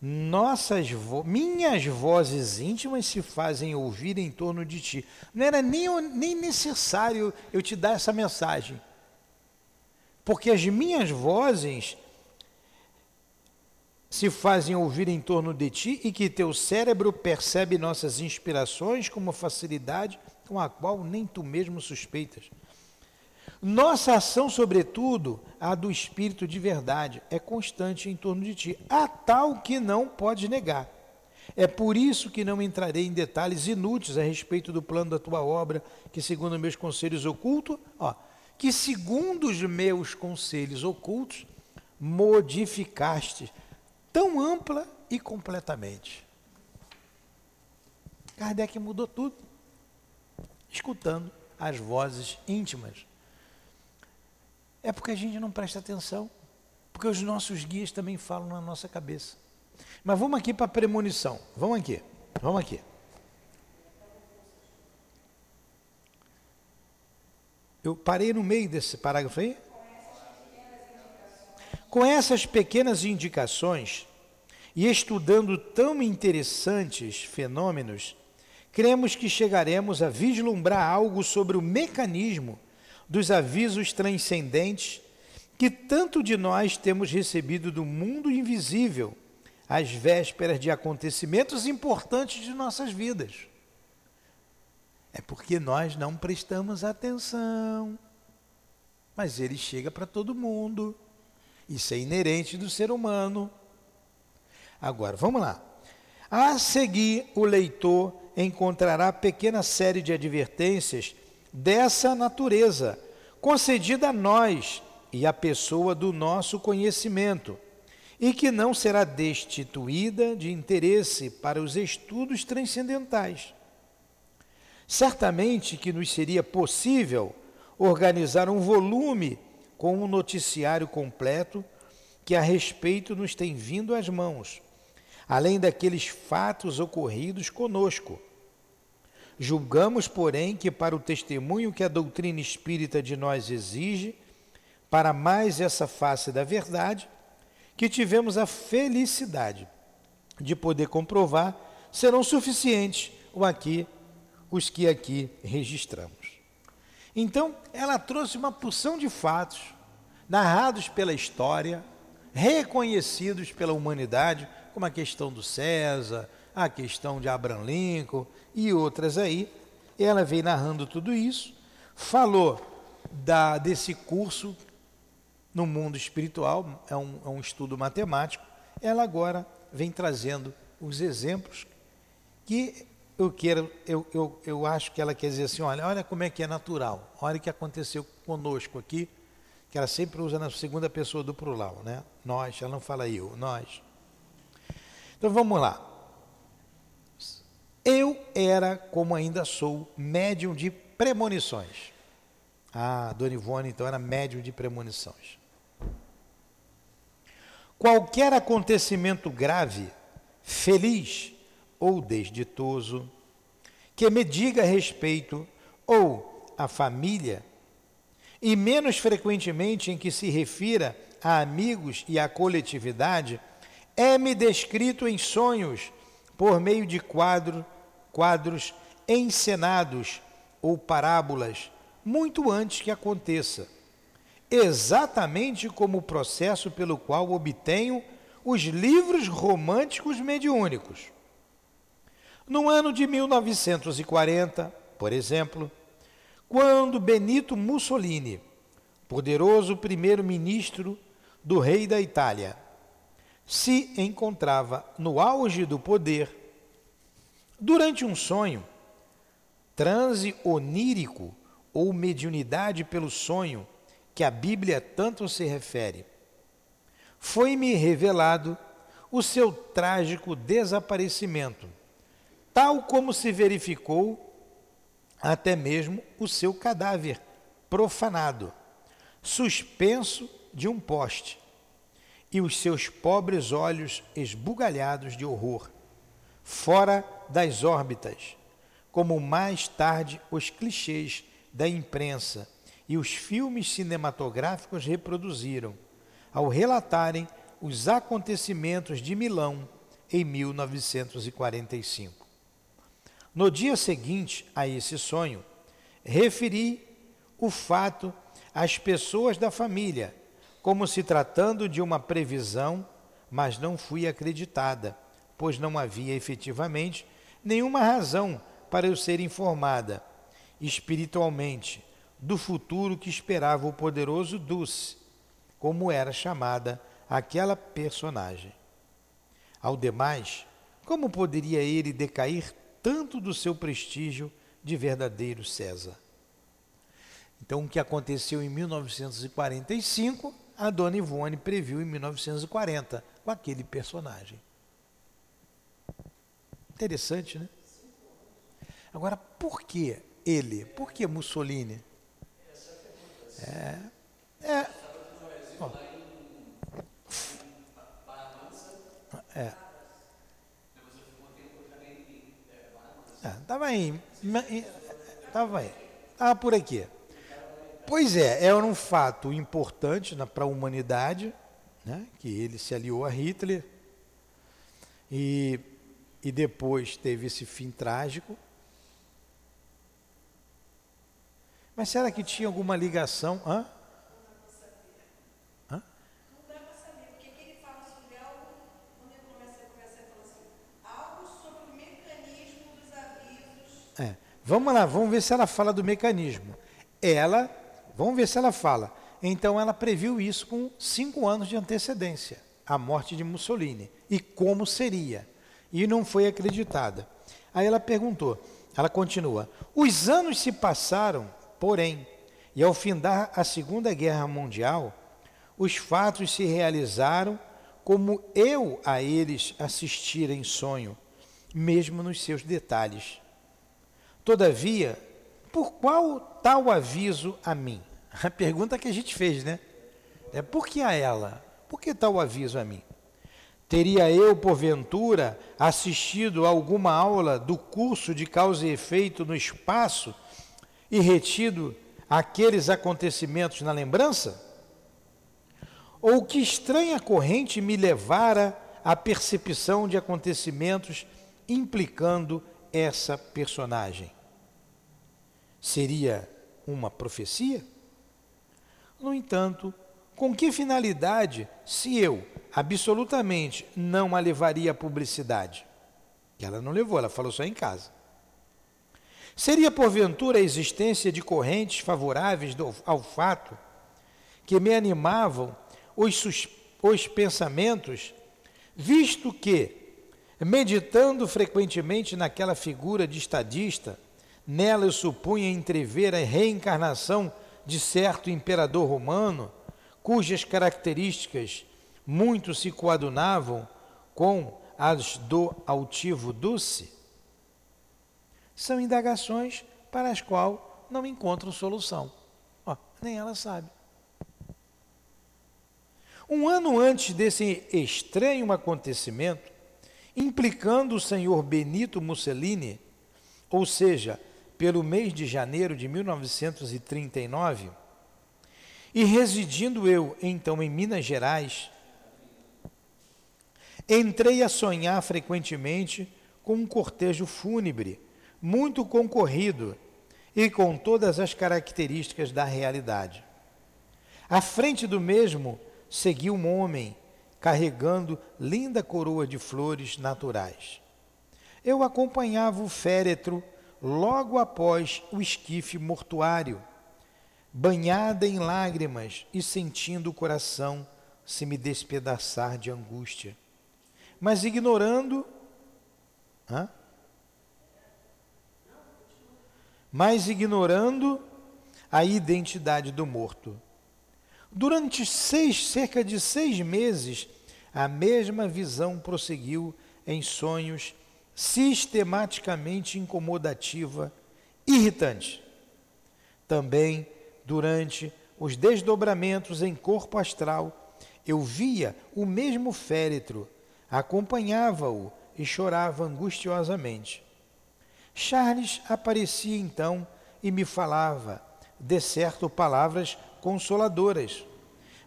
Speaker 1: nossas vo minhas vozes íntimas se fazem ouvir em torno de ti. Não era nem, nem necessário eu te dar essa mensagem. Porque as minhas vozes se fazem ouvir em torno de ti e que teu cérebro percebe nossas inspirações com uma facilidade com a qual nem tu mesmo suspeitas. Nossa ação, sobretudo, a do Espírito de verdade, é constante em torno de ti, a tal que não pode negar. É por isso que não entrarei em detalhes inúteis a respeito do plano da tua obra, que segundo meus conselhos ocultos, ó, que segundo os meus conselhos ocultos, modificaste tão ampla e completamente. Kardec mudou tudo, escutando as vozes íntimas. É porque a gente não presta atenção, porque os nossos guias também falam na nossa cabeça. Mas vamos aqui para a premonição. Vamos aqui, vamos aqui. Eu parei no meio desse parágrafo aí. Com essas pequenas indicações e estudando tão interessantes fenômenos, cremos que chegaremos a vislumbrar algo sobre o mecanismo dos avisos transcendentes que tanto de nós temos recebido do mundo invisível às vésperas de acontecimentos importantes de nossas vidas. É porque nós não prestamos atenção. Mas ele chega para todo mundo. Isso é inerente do ser humano. Agora, vamos lá. A seguir, o leitor encontrará pequena série de advertências dessa natureza, concedida a nós e à pessoa do nosso conhecimento, e que não será destituída de interesse para os estudos transcendentais. Certamente que nos seria possível organizar um volume com um noticiário completo que a respeito nos tem vindo às mãos, além daqueles fatos ocorridos conosco. Julgamos, porém, que para o testemunho que a doutrina espírita de nós exige, para mais essa face da verdade, que tivemos a felicidade de poder comprovar, serão suficientes o aqui, os que aqui registramos. Então, ela trouxe uma porção de fatos narrados pela história, reconhecidos pela humanidade, como a questão do César, a questão de Abraham Lincoln e outras aí. Ela veio narrando tudo isso, falou da, desse curso no mundo espiritual, é um, é um estudo matemático. Ela agora vem trazendo os exemplos que eu quero, eu, eu, eu acho que ela quer dizer assim, olha, olha como é que é natural, olha o que aconteceu conosco aqui, que ela sempre usa na segunda pessoa do plural, né? Nós, ela não fala eu, nós. Então vamos lá. Eu era, como ainda sou, médium de premonições. Ah, Dona Ivone, então, era médium de premonições. Qualquer acontecimento grave, feliz ou desditoso, que me diga respeito ou a família, e menos frequentemente em que se refira a amigos e à coletividade, é-me descrito em sonhos por meio de quadro, quadros encenados ou parábolas, muito antes que aconteça, exatamente como o processo pelo qual obtenho os livros românticos mediúnicos. No ano de 1940, por exemplo, quando Benito Mussolini, poderoso primeiro-ministro do rei da Itália, se encontrava no auge do poder, durante um sonho, transe onírico ou mediunidade pelo sonho, que a Bíblia tanto se refere, foi-me revelado o seu trágico desaparecimento tal como se verificou até mesmo o seu cadáver profanado, suspenso de um poste, e os seus pobres olhos esbugalhados de horror, fora das órbitas, como mais tarde os clichês da imprensa e os filmes cinematográficos reproduziram, ao relatarem os acontecimentos de Milão em 1945. No dia seguinte a esse sonho, referi o fato às pessoas da família, como se tratando de uma previsão, mas não fui acreditada, pois não havia efetivamente nenhuma razão para eu ser informada espiritualmente do futuro que esperava o poderoso Dulce, como era chamada aquela personagem. Ao demais, como poderia ele decair tanto do seu prestígio de verdadeiro César. Então, o que aconteceu em 1945, a dona Ivone previu em 1940, com aquele personagem. Interessante, né? Agora, por que ele? Por que Mussolini? É. É. Ó. É. Estava em. Estava aí. Estava por aqui. Pois é, era um fato importante para a humanidade, né, que ele se aliou a Hitler e, e depois teve esse fim trágico. Mas será que tinha alguma ligação? Hã? É. Vamos lá, vamos ver se ela fala do mecanismo. Ela, vamos ver se ela fala. Então ela previu isso com cinco anos de antecedência, a morte de Mussolini. E como seria? E não foi acreditada. Aí ela perguntou, ela continua: os anos se passaram, porém, e ao findar a Segunda Guerra Mundial, os fatos se realizaram como eu a eles assistira em sonho, mesmo nos seus detalhes. Todavia, por qual tal aviso a mim? A pergunta que a gente fez, né? É por que a ela? Por que tal aviso a mim? Teria eu, porventura, assistido a alguma aula do curso de causa e efeito no espaço e retido aqueles acontecimentos na lembrança? Ou que estranha corrente me levara à percepção de acontecimentos implicando essa personagem. Seria uma profecia? No entanto, com que finalidade se eu absolutamente não a levaria à publicidade? Que ela não levou, ela falou só em casa. Seria porventura a existência de correntes favoráveis ao fato que me animavam os, os pensamentos, visto que, meditando frequentemente naquela figura de estadista, nela eu supunha entrever a reencarnação de certo imperador romano, cujas características muito se coadunavam com as do altivo Dulce? São indagações para as quais não encontro solução. Ó, nem ela sabe. Um ano antes desse estranho acontecimento, implicando o senhor Benito Mussolini, ou seja, pelo mês de janeiro de 1939, e residindo eu então em Minas Gerais, entrei a sonhar frequentemente com um cortejo fúnebre, muito concorrido e com todas as características da realidade. À frente do mesmo seguiu um homem carregando linda coroa de flores naturais. Eu acompanhava o féretro logo após o esquife mortuário, banhada em lágrimas e sentindo o coração se me despedaçar de angústia, mas ignorando. Hã? Mas ignorando a identidade do morto. Durante seis, cerca de seis meses, a mesma visão prosseguiu em sonhos sistematicamente incomodativa, irritante. Também, durante os desdobramentos em corpo astral, eu via o mesmo féretro, acompanhava-o e chorava angustiosamente. Charles aparecia então e me falava, de certo, palavras consoladoras,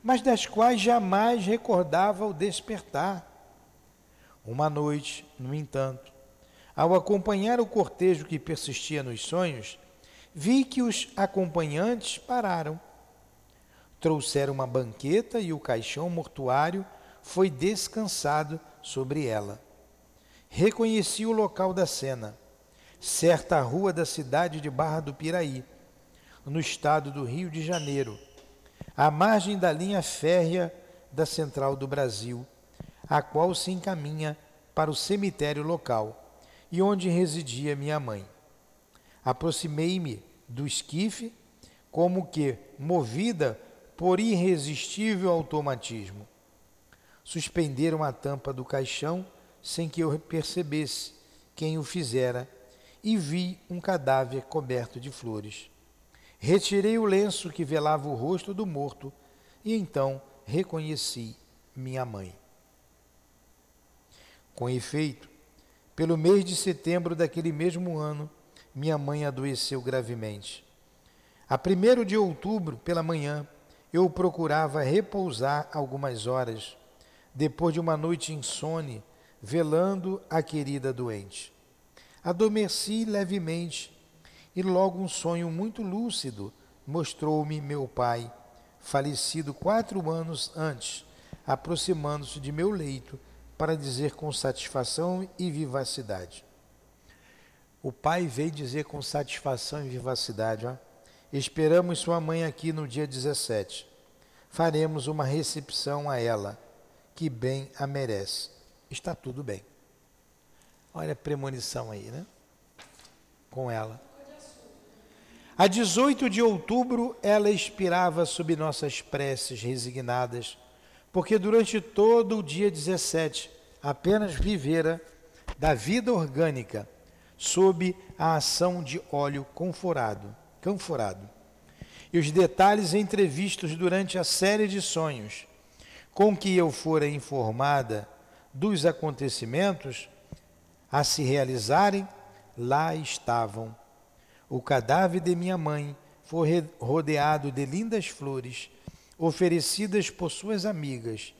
Speaker 1: mas das quais jamais recordava o despertar. Uma noite, no entanto, ao acompanhar o cortejo que persistia nos sonhos, vi que os acompanhantes pararam. Trouxeram uma banqueta e o caixão mortuário foi descansado sobre ela. Reconheci o local da cena, certa rua da cidade de Barra do Piraí, no estado do Rio de Janeiro, à margem da linha férrea da Central do Brasil, a qual se encaminha para o cemitério local e onde residia minha mãe. Aproximei-me do esquife, como que movida por irresistível automatismo. Suspenderam a tampa do caixão sem que eu percebesse quem o fizera e vi um cadáver coberto de flores. Retirei o lenço que velava o rosto do morto e então reconheci minha mãe. Com efeito, pelo mês de setembro daquele mesmo ano, minha mãe adoeceu gravemente. A primeiro de outubro, pela manhã, eu procurava repousar algumas horas, depois de uma noite insone, velando a querida doente. Adormeci levemente e logo um sonho muito lúcido mostrou-me meu pai, falecido quatro anos antes, aproximando-se de meu leito para dizer com satisfação e vivacidade. O pai veio dizer com satisfação e vivacidade: ó, Esperamos sua mãe aqui no dia 17. Faremos uma recepção a ela, que bem a merece. Está tudo bem. Olha a premonição aí, né? Com ela. A 18 de outubro, ela expirava sob nossas preces resignadas porque durante todo o dia 17 apenas vivera da vida orgânica sob a ação de óleo conforado, canforado. E os detalhes entrevistos durante a série de sonhos com que eu fora informada dos acontecimentos a se realizarem, lá estavam. O cadáver de minha mãe foi rodeado de lindas flores oferecidas por suas amigas,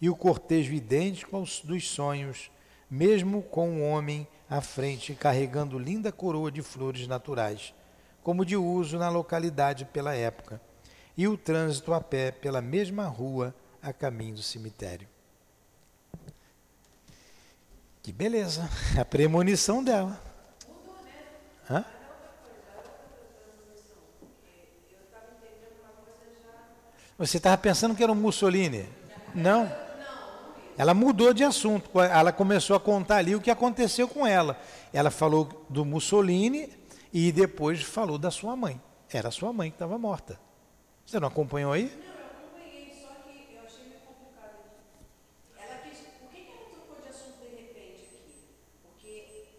Speaker 1: e o cortejo idêntico aos dos sonhos, mesmo com o um homem à frente carregando linda coroa de flores naturais, como de uso na localidade pela época, e o trânsito a pé pela mesma rua a caminho do cemitério. Que beleza, (laughs) a premonição dela. Hã? Você estava pensando que era um Mussolini? Não. Ela mudou de assunto. Ela começou a contar ali o que aconteceu com ela. Ela falou do Mussolini e depois falou da sua mãe. Era sua mãe que estava morta. Você não acompanhou aí?
Speaker 2: Não, eu acompanhei, só que eu achei meio complicado aqui. Ela quis. Por que, que ela trocou de assunto de repente aqui? Porque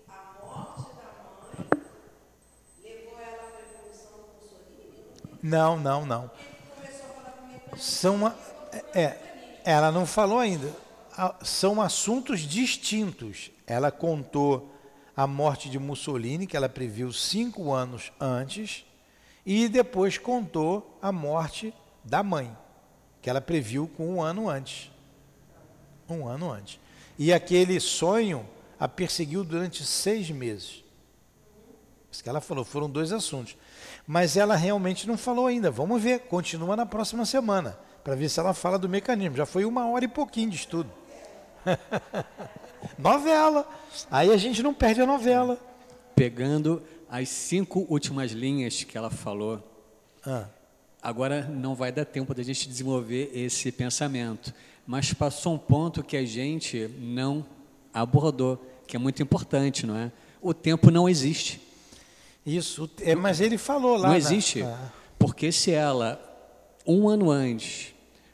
Speaker 2: a morte da mãe levou ela à premonição do Mussolini?
Speaker 1: Não, não, não.
Speaker 2: Ele começou a falar comigo.
Speaker 1: São uma, é, ela não falou ainda. São assuntos distintos. Ela contou a morte de Mussolini, que ela previu cinco anos antes, e depois contou a morte da mãe, que ela previu com um ano antes. Um ano antes. E aquele sonho a perseguiu durante seis meses. Isso que ela falou, foram dois assuntos. Mas ela realmente não falou ainda. Vamos ver, continua na próxima semana, para ver se ela fala do mecanismo. Já foi uma hora e pouquinho de estudo. (laughs) novela. Aí a gente não perde a novela.
Speaker 3: Pegando as cinco últimas linhas que ela falou,
Speaker 1: Ah,
Speaker 3: agora não vai dar tempo da gente desenvolver esse pensamento, mas passou um ponto que a gente não abordou, que é muito importante, não é? O tempo não existe.
Speaker 1: Isso, é, mas ele falou lá.
Speaker 3: Não
Speaker 1: na-
Speaker 3: existe.
Speaker 1: Ah,
Speaker 3: Porque se ela, um ano antes,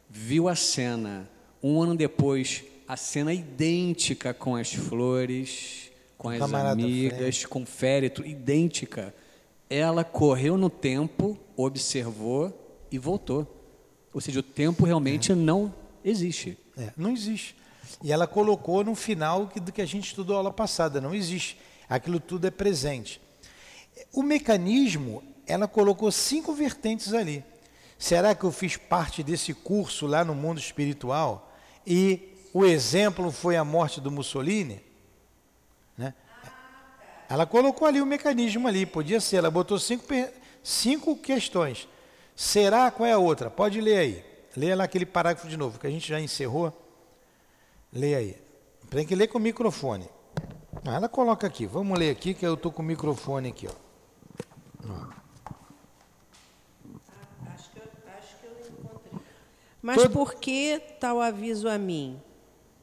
Speaker 3: viu a cena, um ano depois, a cena idêntica com as flores, com as
Speaker 1: camarada
Speaker 3: amigas, com o féretro, idêntica, ela correu no tempo, observou e voltou. Ou seja, o tempo realmente não existe.
Speaker 1: É, não existe. E ela colocou no final do que a gente estudou aula passada, não existe. Aquilo tudo é presente. O mecanismo, ela colocou cinco vertentes ali. Será que eu fiz parte desse curso lá no mundo espiritual e o exemplo foi a morte do Mussolini? Né? Ela colocou ali o mecanismo ali, podia ser, ela botou cinco, cinco questões. Será qual é a outra? Pode ler aí. Leia lá aquele parágrafo de novo, que a gente já encerrou. Leia aí. Tem que ler com o microfone. Ela coloca aqui. Vamos ler aqui, que eu estou com o microfone aqui. Ó.
Speaker 2: Acho que, eu, acho que eu encontrei. Mas
Speaker 1: Todo-
Speaker 2: por que tal aviso a mim?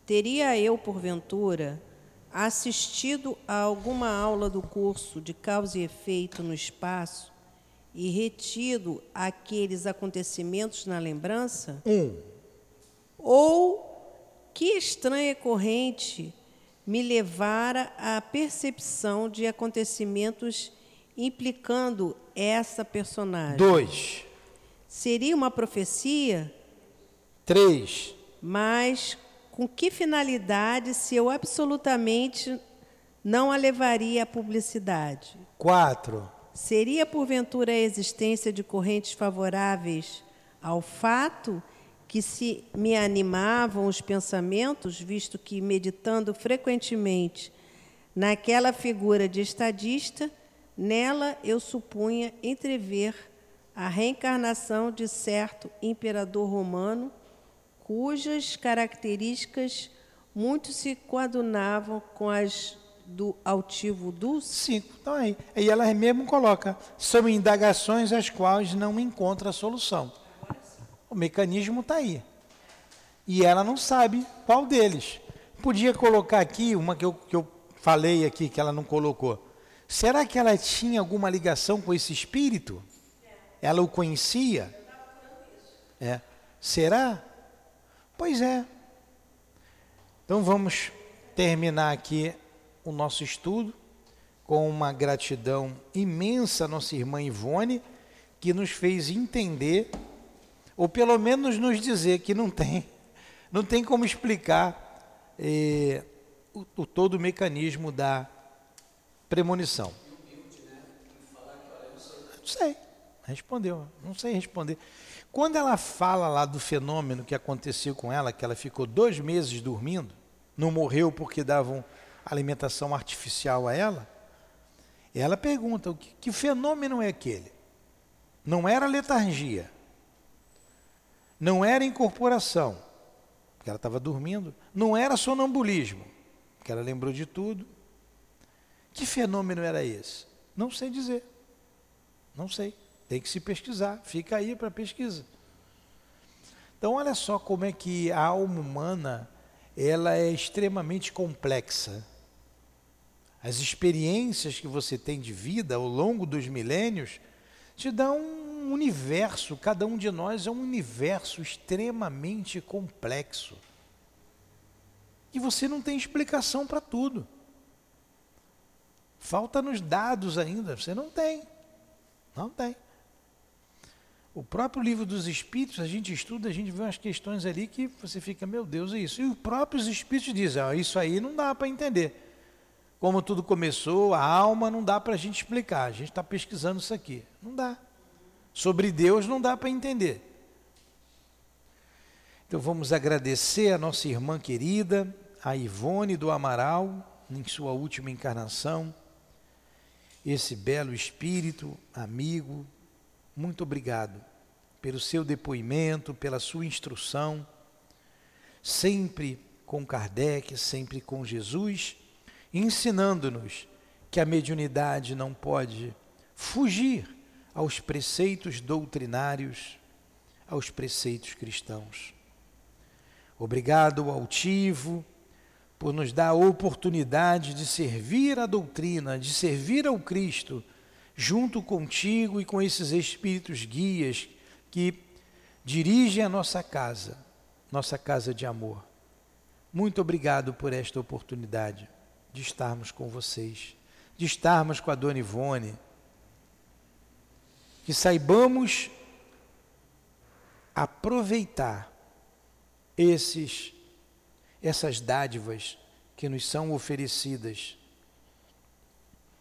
Speaker 2: Teria eu, porventura, assistido a alguma aula do curso de causa e efeito no espaço e retido aqueles acontecimentos na lembrança?
Speaker 1: Um.
Speaker 2: Ou que estranha corrente me levara à percepção de acontecimentos implicando essa personagem?
Speaker 1: Dois.
Speaker 2: Seria uma profecia,
Speaker 1: Três.
Speaker 2: mas com que finalidade se eu absolutamente não a levaria à publicidade?
Speaker 1: Quatro.
Speaker 2: Seria porventura a existência de correntes favoráveis ao fato que se me animavam os pensamentos, visto que meditando frequentemente naquela figura de estadista, nela eu supunha entrever a reencarnação de certo imperador romano, cujas características muito se coadunavam com as do altivo Dulce?
Speaker 1: Cinco. Então aí. Aí ela mesmo coloca. São indagações às quais não encontra solução. O mecanismo está aí. E ela não sabe qual deles. Podia colocar aqui uma que eu, que eu falei aqui, que ela não colocou. Será que ela tinha alguma ligação com esse espírito? Ela o conhecia? É. Será? Pois é. Então vamos terminar aqui o nosso estudo com uma gratidão imensa à nossa irmã Ivone, que nos fez entender, ou pelo menos nos dizer que não tem, não tem como explicar eh, o, o todo o mecanismo da premonição. Não sei, respondeu, não sei responder. Quando ela fala lá do fenômeno que aconteceu com ela, que ela ficou dois meses dormindo, não morreu porque davam alimentação artificial a ela, Ela pergunta: o que, que fenômeno é aquele? Não era letargia, não era incorporação, porque ela estava dormindo, não era sonambulismo, porque ela lembrou de tudo. Que fenômeno era esse? Não sei dizer. Não sei. Tem que se pesquisar. Fica aí para pesquisa. Então, olha só como é que a alma humana ela é extremamente complexa. As experiências que você tem de vida ao longo dos milênios te dão um universo, cada um de nós é um universo extremamente complexo. E você não tem explicação para tudo. Falta nos dados ainda, você não tem. Não tem. O próprio livro dos Espíritos, a gente estuda, a gente vê umas questões ali que você fica, meu Deus, é isso. E os próprios Espíritos dizem, ah, isso aí não dá para entender. Como tudo começou, a alma não dá para a gente explicar. A gente está pesquisando isso aqui. Não dá. Sobre Deus não dá para entender. Então vamos agradecer a nossa irmã querida, a Ivone do Amaral, em sua última encarnação, esse belo espírito, amigo, muito obrigado pelo seu depoimento, pela sua instrução, sempre com Kardec, sempre com Jesus, ensinando-nos que a mediunidade não pode fugir aos preceitos doutrinários, aos preceitos cristãos. Obrigado, altivo, por nos dar a oportunidade de servir a doutrina, de servir ao Cristo junto contigo e com esses espíritos guias que dirigem a nossa casa, nossa casa de amor. Muito obrigado por esta oportunidade de estarmos com vocês, de estarmos com a Dona Ivone. Que saibamos aproveitar esses essas dádivas que nos são oferecidas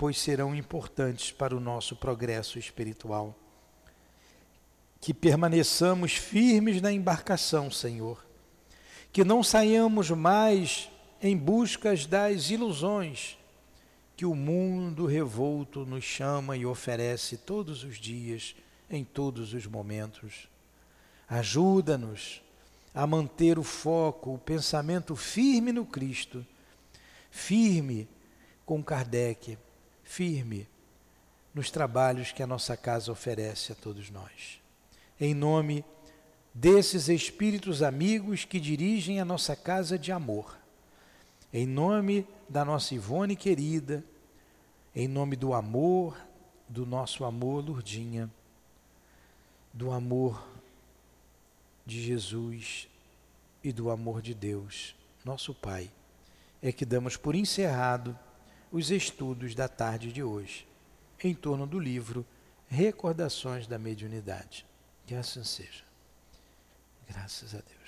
Speaker 1: pois serão importantes para o nosso progresso espiritual. Que permaneçamos firmes na embarcação, Senhor. Que não saiamos mais em buscas das ilusões que o mundo revolto nos chama e oferece todos os dias, em todos os momentos. Ajuda-nos a manter o foco, o pensamento firme no Cristo, firme com Kardec firme nos trabalhos que a nossa casa oferece a todos nós. Em nome desses espíritos amigos que dirigem a nossa casa de amor, em nome da nossa Ivone querida, em nome do amor, do nosso amor, Lurdinha, do amor de Jesus e do amor de Deus, nosso Pai, é que damos por encerrado os estudos da tarde de hoje, em torno do livro Recordações da Mediunidade. Que assim seja. Graças a Deus.